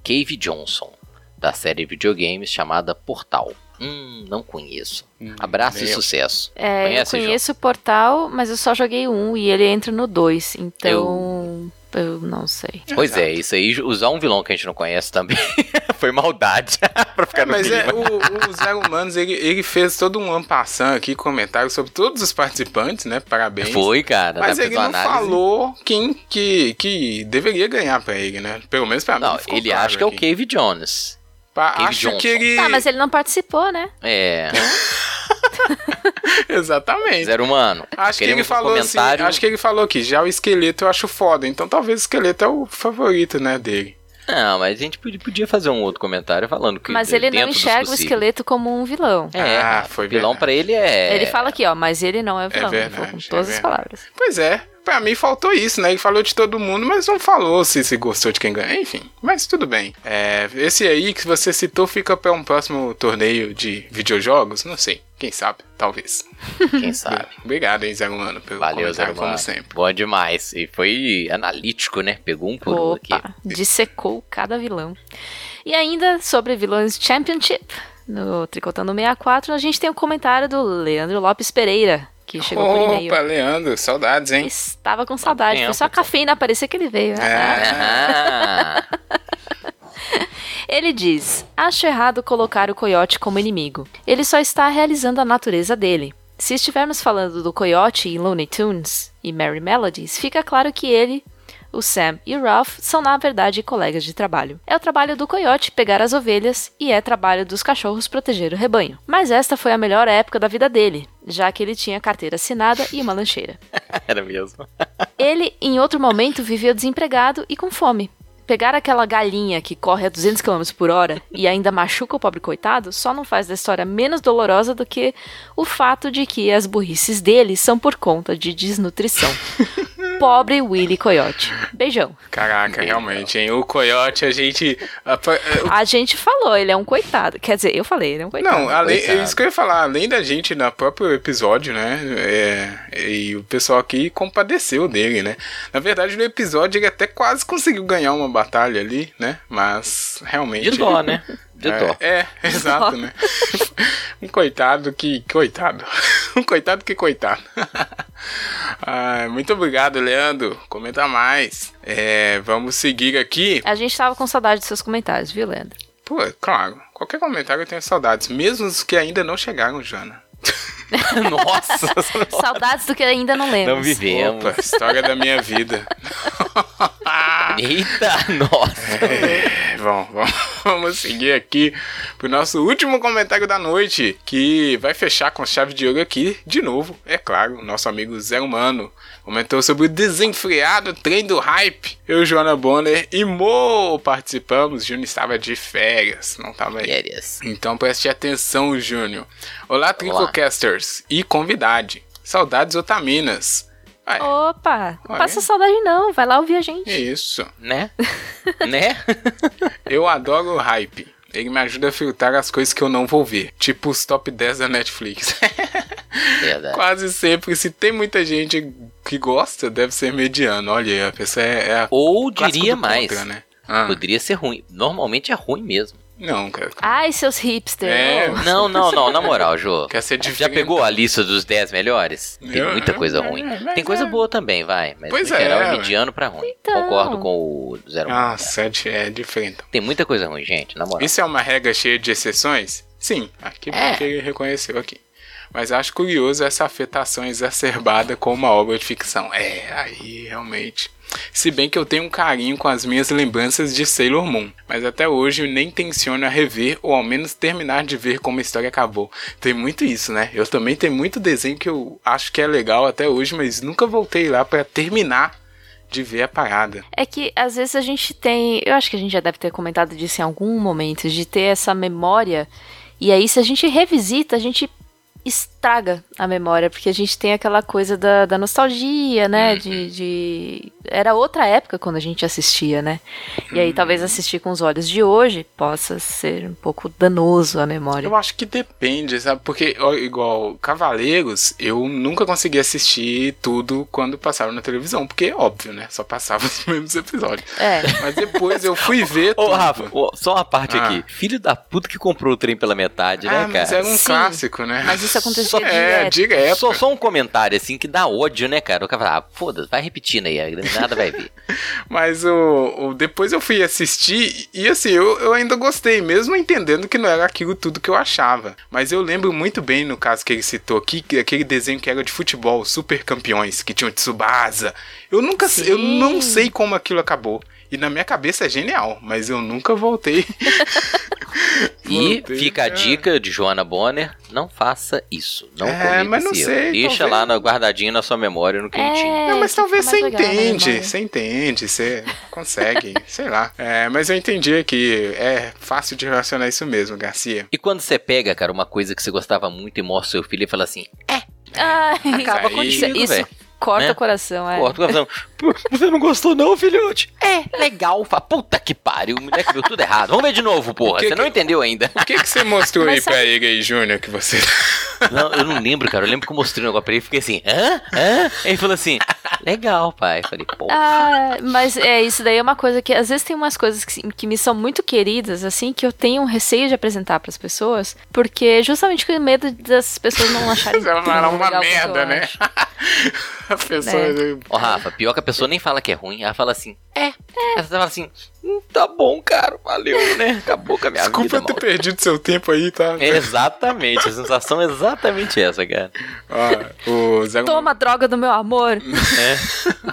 Cave Johnson, da série de videogames chamada Portal. Hum, não conheço. Hum, Abraço e sucesso. É, Conhece, eu conheço o Portal, mas eu só joguei um e ele entra no dois. Então. Eu Eu não sei. Pois Exato. é, isso aí, usar um vilão que a gente não conhece também foi maldade pra ficar é, no Mas clima. é, o, o Zé Humanos, ele, ele fez todo um ampassão aqui, comentário sobre todos os participantes, né? Parabéns. Foi, cara. Mas ele não análise. falou quem que, que deveria ganhar pra ele, né? Pelo menos pra não, mim. Ele claro acha que aqui. é o Cave Jones. Acho Johnson. que ele. Tá, mas ele não participou, né? É. Exatamente. Zero humano. Acho que ele falou assim, comentário... assim, acho que ele falou que já o esqueleto eu acho foda, então talvez o esqueleto é o favorito, né, dele. Não, mas a gente podia fazer um outro comentário falando que. Mas ele não enxerga o esqueleto como um vilão. É, ah, foi vilão para ele é. Ele fala aqui, ó, mas ele não é vilão. É verdade, com todas é as palavras. Pois é, Pra mim faltou isso, né? Ele falou de todo mundo, mas não falou se, se gostou de quem ganha. Enfim, mas tudo bem. É, esse aí que você citou fica para um próximo torneio de videojogos? Não sei. Quem sabe? Talvez. Quem sabe. Obrigado aí, Zé Humano, pelo Valeu, comentário, Zé como sempre. Bom demais. E foi analítico, né? Pegou um por um aqui. Dissecou cada vilão. E ainda sobre vilões Championship, no Tricotando 64, a gente tem o um comentário do Leandro Lopes Pereira, que chegou Opa, por e-mail. Opa, Leandro, saudades, hein? Estava com saudade, foi só a cafeína aparecer que ele veio. É. Ele diz: Acho errado colocar o coiote como inimigo. Ele só está realizando a natureza dele. Se estivermos falando do coiote em Looney Tunes e Merry Melodies, fica claro que ele o Sam e o Ralph são na verdade colegas de trabalho. É o trabalho do coiote pegar as ovelhas e é trabalho dos cachorros proteger o rebanho. Mas esta foi a melhor época da vida dele, já que ele tinha carteira assinada e uma lancheira. Era mesmo. ele, em outro momento, viveu desempregado e com fome. Pegar aquela galinha que corre a 200 km por hora e ainda machuca o pobre coitado só não faz da história menos dolorosa do que o fato de que as burrices dele são por conta de desnutrição. pobre Willy Coyote. Beijão. Caraca, realmente, hein? O Coyote, a gente. A, a, a, gente falou, ele é um coitado. Quer dizer, eu falei, ele é um coitado. Não, além, é isso que eu ia falar, além da gente no próprio episódio, né? É, e o pessoal aqui compadeceu dele, né? Na verdade, no episódio ele até quase conseguiu ganhar uma batalha ali, né? Mas realmente. De dó, né? De é, dó. É, exato, né? um coitado que. Coitado. um coitado que coitado. ah, muito obrigado, Leandro. Comenta mais. É, vamos seguir aqui. A gente tava com saudade dos seus comentários, viu, Leandro? Pô, claro. Qualquer comentário eu tenho saudades. Mesmo os que ainda não chegaram, Jana. Nossa! Saudades do que ainda não lembro. Não vivemos. Opa, história da minha vida. Eita, nossa! É, bom, vamos seguir aqui pro nosso último comentário da noite, que vai fechar com chave de ouro aqui, de novo, é claro, nosso amigo Zé Humano comentou sobre o desenfreado trem do hype. Eu, Joana Bonner e Mo participamos. Júnior estava de férias, não estava aí. Férias. Então preste atenção, Júnior. Olá, Tricocasters e convidade. Saudades otaminas. Opa, não passa saudade não, vai lá ouvir a gente. Isso. Né? né? Eu adoro o hype. Ele me ajuda a filtrar as coisas que eu não vou ver. Tipo os top 10 da Netflix. Verdade. Quase sempre, se tem muita gente que gosta, deve ser mediano. Olha, a pessoa é. é Ou diria mais. Contra, né? ah. Poderia ser ruim. Normalmente é ruim mesmo. Não, cara. Ai, seus hipsters. É, não, não, não, na moral, Jô. Quer ser Já pegou a lista dos 10 melhores? Tem muita coisa eu, ruim. Tem coisa é. boa também, vai. Mas pois no geral é, é mediano pra ruim. Então. Concordo com o Zero Ah, 7 é diferente. Tem muita coisa ruim, gente, na moral. Isso é uma regra cheia de exceções? Sim, aqui é. porque ele reconheceu aqui. Mas acho curioso essa afetação exacerbada com uma obra de ficção. É, aí realmente. Se bem que eu tenho um carinho com as minhas lembranças de Sailor Moon, mas até hoje eu nem tenciono a rever ou ao menos terminar de ver como a história acabou. Tem muito isso, né? Eu também tenho muito desenho que eu acho que é legal até hoje, mas nunca voltei lá para terminar de ver a parada. É que às vezes a gente tem, eu acho que a gente já deve ter comentado disso em algum momento, de ter essa memória e aí, se a gente revisita, a gente estraga a memória, porque a gente tem aquela coisa da, da nostalgia, né? Uhum. De, de, Era outra época quando a gente assistia, né? E aí talvez uhum. assistir com os olhos de hoje possa ser um pouco danoso a memória. Eu acho que depende, sabe? Porque, igual Cavaleiros, eu nunca consegui assistir tudo quando passava na televisão, porque é óbvio, né? Só passava os mesmos episódios. É. Mas depois eu fui ver. Ô, Rafa, só uma parte ah. aqui. Filho da puta que comprou o trem pela metade, né, ah, né, cara? Mas era um Sim. clássico, né? Mas isso aconteceu Só, É, direto. só, só um comentário, assim, que dá ódio, né, cara? O cara fala, ah, foda-se, vai repetindo aí, nada vai ver. Mas o, o- depois eu fui assistir e assim, eu, eu ainda gostei, mesmo entendendo que não era aquilo tudo que eu achava. Mas eu lembro muito bem, no caso que ele citou aqui, que aquele desenho que era de futebol, Super Campeões, que tinha o Tsubasa. Eu nunca sei- eu Sim. não sei como aquilo acabou. E na minha cabeça é genial, mas eu nunca voltei. E Voltei, fica a é. dica de Joana Bonner, não faça isso. Não É, mas não esse sei, erro. Deixa talvez- lá na, guardadinho na sua memória, no quentinho. É, Não, mas talvez você entende, você entende, você consegue, sei lá. É, mas eu entendi que é fácil de relacionar isso mesmo, Garcia. E quando você pega, cara, uma coisa que você gostava muito e mostra seu filho e fala assim, Ai, acaba aí- isso, contigo, isso. Corta né? o coração, é. Corta o coração. "Pô, Você não gostou não, filhote? É, legal. Fala, Puta que pariu, o moleque viu tudo errado. Vamos ver de novo, porra. que Você não que- entendeu ainda. O que, que você mostrou aí pra ele aí, Júnior, que você... Não, eu não lembro, cara. Eu lembro que eu mostrei um negócio pra ele e fiquei assim, hã? Hã? Ele falou assim, legal, pai. Eu falei, pô. Ah, mas é isso daí é uma coisa que às vezes tem umas coisas que, que me são muito queridas, assim, que eu tenho um receio de apresentar pras pessoas, porque justamente com medo das pessoas não acharem vai tão falar uma merda, né? A pessoa... É. Ó, Rafa, pior que a pessoa nem fala que é ruim, ela fala assim, é. é. Ela fala assim, "Hum, tá bom, cara, valeu, né? Acabou com a minha Desculpa vida, ter mal. perdido seu tempo aí, tá? Exatamente, a sensação é exatamente essa, cara. Ó, o Zé... Toma a droga do meu amor. É.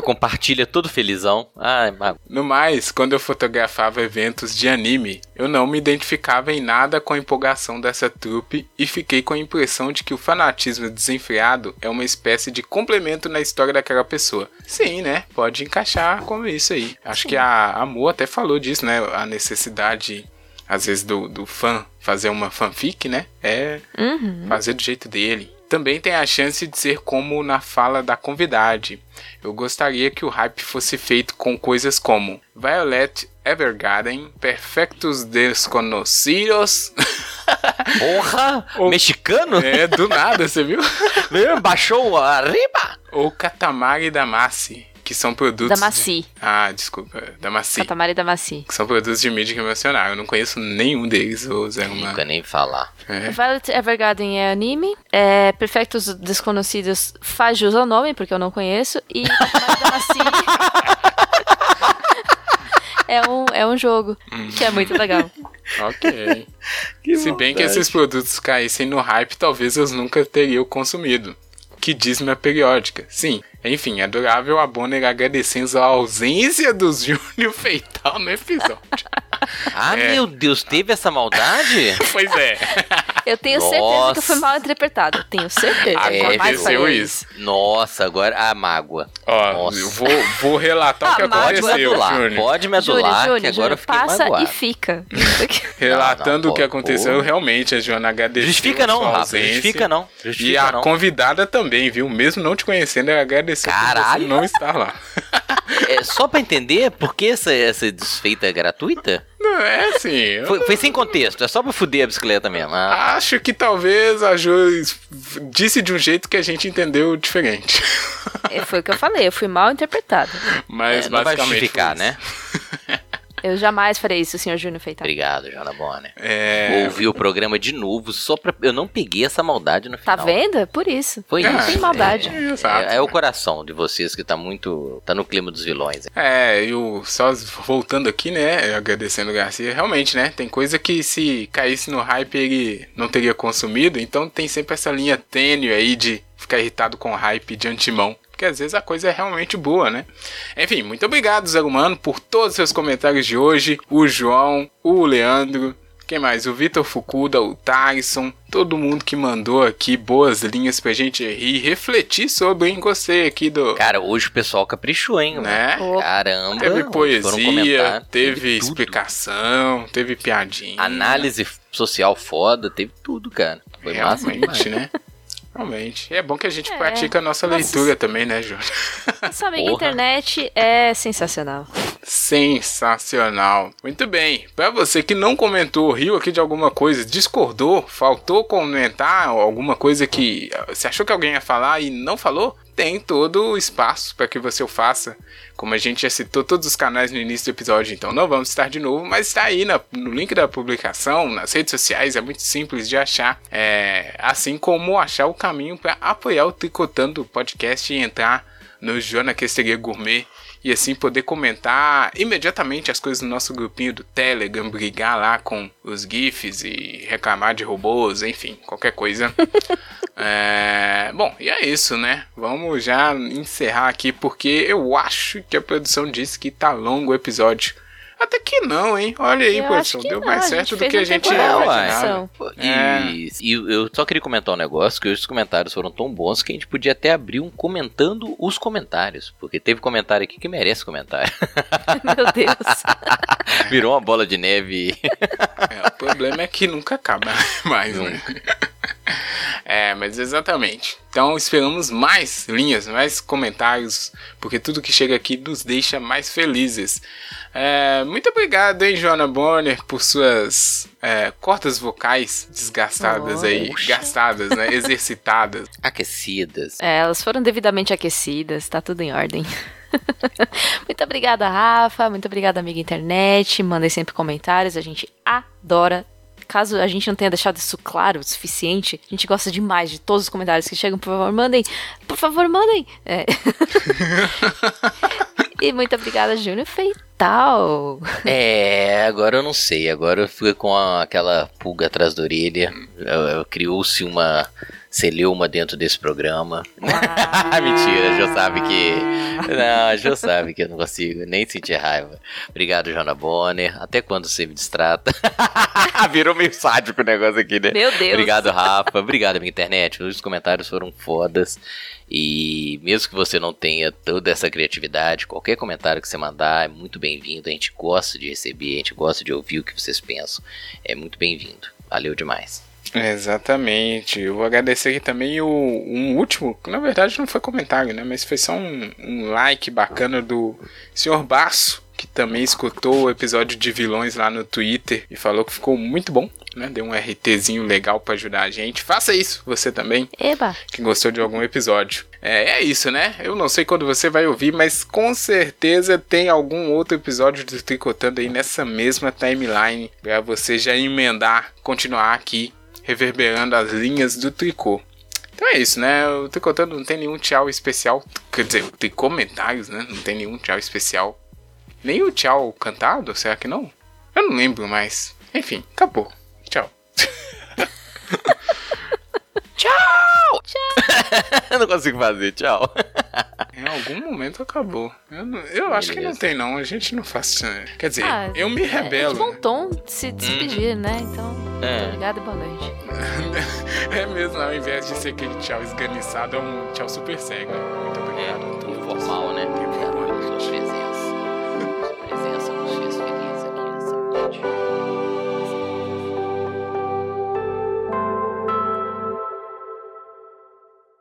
Você compartilha todo felizão. Ai, mas No mais, quando eu fotografava eventos de anime, eu não me identificava em nada com a empolgação dessa trupe e fiquei com a impressão de que o fanatismo desenfreado é uma espécie de complemento na história daquela pessoa. Sim, né? Pode encaixar como isso aí. Acho que a Amor até falou disso, né? A necessidade, às vezes, do, do fã fazer uma fanfic, né? É Uhum. fazer do jeito dele. Também tem a chance de ser como na fala da convidade. Eu gostaria que o hype fosse feito com coisas como Violet Evergarden, Perfectos Desconocidos. porra! Mexicano? é, do nada, você viu? Baixou arriba! Ou Katamari Damacy, que são produtos. Da Maci. De... Ah, desculpa, Damacy. Catamari da Maci. Que são produtos de mídia emocional. Eu não conheço nenhum deles, ô Zé Romano. Nunca nem falar. É. Violet Evergarden é anime. É, Perfectos Desconhecidos faz jus ao nome, porque eu não conheço. E Catamari da Maci é um, é um jogo que é muito legal. Ok. Se bem que esses produtos caíssem no hype, talvez eu nunca teria consumido. Que diz minha periódica. Sim, enfim, é adorável a Bonner agradecendo a ausência dos Júnior Feital no episódio. Ah, É. meu Deus, teve essa maldade? pois é. Eu tenho certeza que Nossa. eu fui mal interpretado. Tenho certeza. Aconteceu faria isso. Nossa, agora a mágoa. Ó, Nossa. eu vou, vou relatar o que Ah, me aconteceu, adular, Júnior. pode me adular, que agora Júnior, eu fiquei passa magoado. e fica. Relatando Não, não, o que pô, aconteceu, pô. realmente a Joana agradeceu. Justifica não, Rafa, justifica não. E Justifica a não. convidada também, viu? Mesmo não te conhecendo, ela agradeceu por Caralho. você não estar lá. É, só pra entender por que essa, essa desfeita é gratuita? Não, é assim. Foi, foi sem contexto, é só pra fuder a bicicleta mesmo. Ah, Acho que talvez a Jo disse de um jeito que a gente entendeu diferente. É, Foi o que eu falei, eu fui mal interpretado. Mas é, não vai basicamente. justificar, né? Eu jamais farei isso, senhor Júnior Feitado. Obrigado, Joana Bonner. É. ouvir o programa de novo só pra. Eu não peguei essa maldade no Tá final. vendo? É por isso. Foi Ah, Não isso. tem maldade. É, Exato. é- é o coração de vocês que tá muito. tá no clima dos vilões. É, eu só voltando aqui, né? Agradecendo o Garcia, realmente, né? Tem coisa que se caísse no hype ele não teria consumido, então tem sempre essa linha tênue aí de ficar irritado com o hype de antemão. Porque às vezes a coisa é realmente boa, né? Enfim, muito obrigado, Zé Humano, por todos os seus comentários de hoje. O João, o Leandro, quem mais? O Vitor Fukuda, o Tyson, todo mundo que mandou aqui boas linhas pra gente rir e refletir sobre, hein? Gostei aqui do. Cara, hoje o pessoal caprichou, hein? Né? Opa. Caramba. Teve poesia, teve tudo. explicação, teve piadinha. Análise social foda, teve tudo, cara. Foi massa demais. Realmente, né? Realmente. E é bom que a gente É. pratica a nossa Nossa. leitura também, né, Júlio? Sabe que a Porra. internet é sensacional. Sensacional. Muito bem. Para você que não comentou, riu aqui de alguma coisa, discordou, faltou comentar alguma coisa que você achou que alguém ia falar e não falou, tem todo o espaço para que você o faça. Como a gente já citou todos os canais no início do episódio, então não vamos estar de novo, mas está aí na, no link da publicação, nas redes sociais, é muito simples de achar. É, assim como achar o caminho para apoiar o Tricotando Podcast e entrar no Joana Questeria Gourmet e assim poder comentar imediatamente as coisas no nosso grupinho do Telegram, brigar lá com os GIFs e reclamar de robôs, enfim, qualquer coisa. é... Bom, e é isso, né? Vamos já encerrar aqui porque eu acho que a produção disse que tá longo o episódio. Até que não, hein? Olha aí, produção. Deu não, mais certo do que a gente imaginava. É. E, e eu só queria comentar um negócio, que os comentários foram tão bons que a gente podia até abrir um comentando os comentários. Porque teve comentário aqui que merece comentário. Meu Deus. Virou uma bola de neve. É, o problema é que nunca acaba mais, né? É, mas exatamente. Então esperamos mais linhas, mais comentários, porque tudo que chega aqui nos deixa mais felizes. É, muito obrigado, hein, Joana Bonner, por suas é, cordas vocais desgastadas aí. Gastadas, né? Exercitadas. Aquecidas. É, elas foram devidamente aquecidas, tá tudo em ordem. muito obrigada, Rafa. Muito obrigada, amiga internet. Mandem sempre comentários, a gente adora caso a gente não tenha deixado isso claro o suficiente, a gente gosta demais de todos os comentários que chegam. Por favor, mandem. Por favor, mandem. É. e muito obrigada, Júnior Feital. É, agora eu não sei. Agora eu fico com a, aquela pulga atrás da orelha. Criou-se uma celeuma dentro desse programa. Ah. Mentira, já sabe que. Não, já sabe que eu não consigo nem sentir raiva. Obrigado, Jona Bonner. Até quando você me distrata? Virou meio sádico o negócio aqui, né? Meu Deus. Obrigado, Rafa. Obrigado, minha internet. Os comentários foram fodas. E mesmo que você não tenha toda essa criatividade, qualquer comentário que você mandar é muito bem-vindo. A gente gosta de receber, a gente gosta de ouvir o que vocês pensam. É muito bem-vindo. Valeu demais. Exatamente. Eu vou agradecer aqui também o, um último, que na verdade não foi comentário, né? Mas foi só um, um like bacana do Sr. Baço, que também escutou o episódio de vilões lá no Twitter e falou que ficou muito bom, né? Deu um RTzinho legal para ajudar a gente. Faça isso, você também. Eba! Que gostou de algum episódio. É, é isso, né? Eu não sei quando você vai ouvir, mas com certeza tem algum outro episódio do Tricotando aí nessa mesma timeline para você já emendar, continuar aqui reverberando as linhas do tricô. Então é isso, né? O Tricotando não tem nenhum tchau especial. Quer dizer, tem comentários, né? Não tem nenhum tchau especial. Nem o tchau cantado, será que não? Eu não lembro mais. Enfim, acabou. Tchau. tchau! Tchau! eu não consigo fazer, tchau. Em algum momento acabou. Eu, não, eu acho que não tem, não. A gente não faz. Quer dizer, ah, eu me rebelo. É, é de bom tom de se despedir, hum. né? Então. É. Obrigada e boa noite. é mesmo, ao invés de ser aquele tchau esganiçado, é um tchau super cego. Muito obrigado. É, informal, né?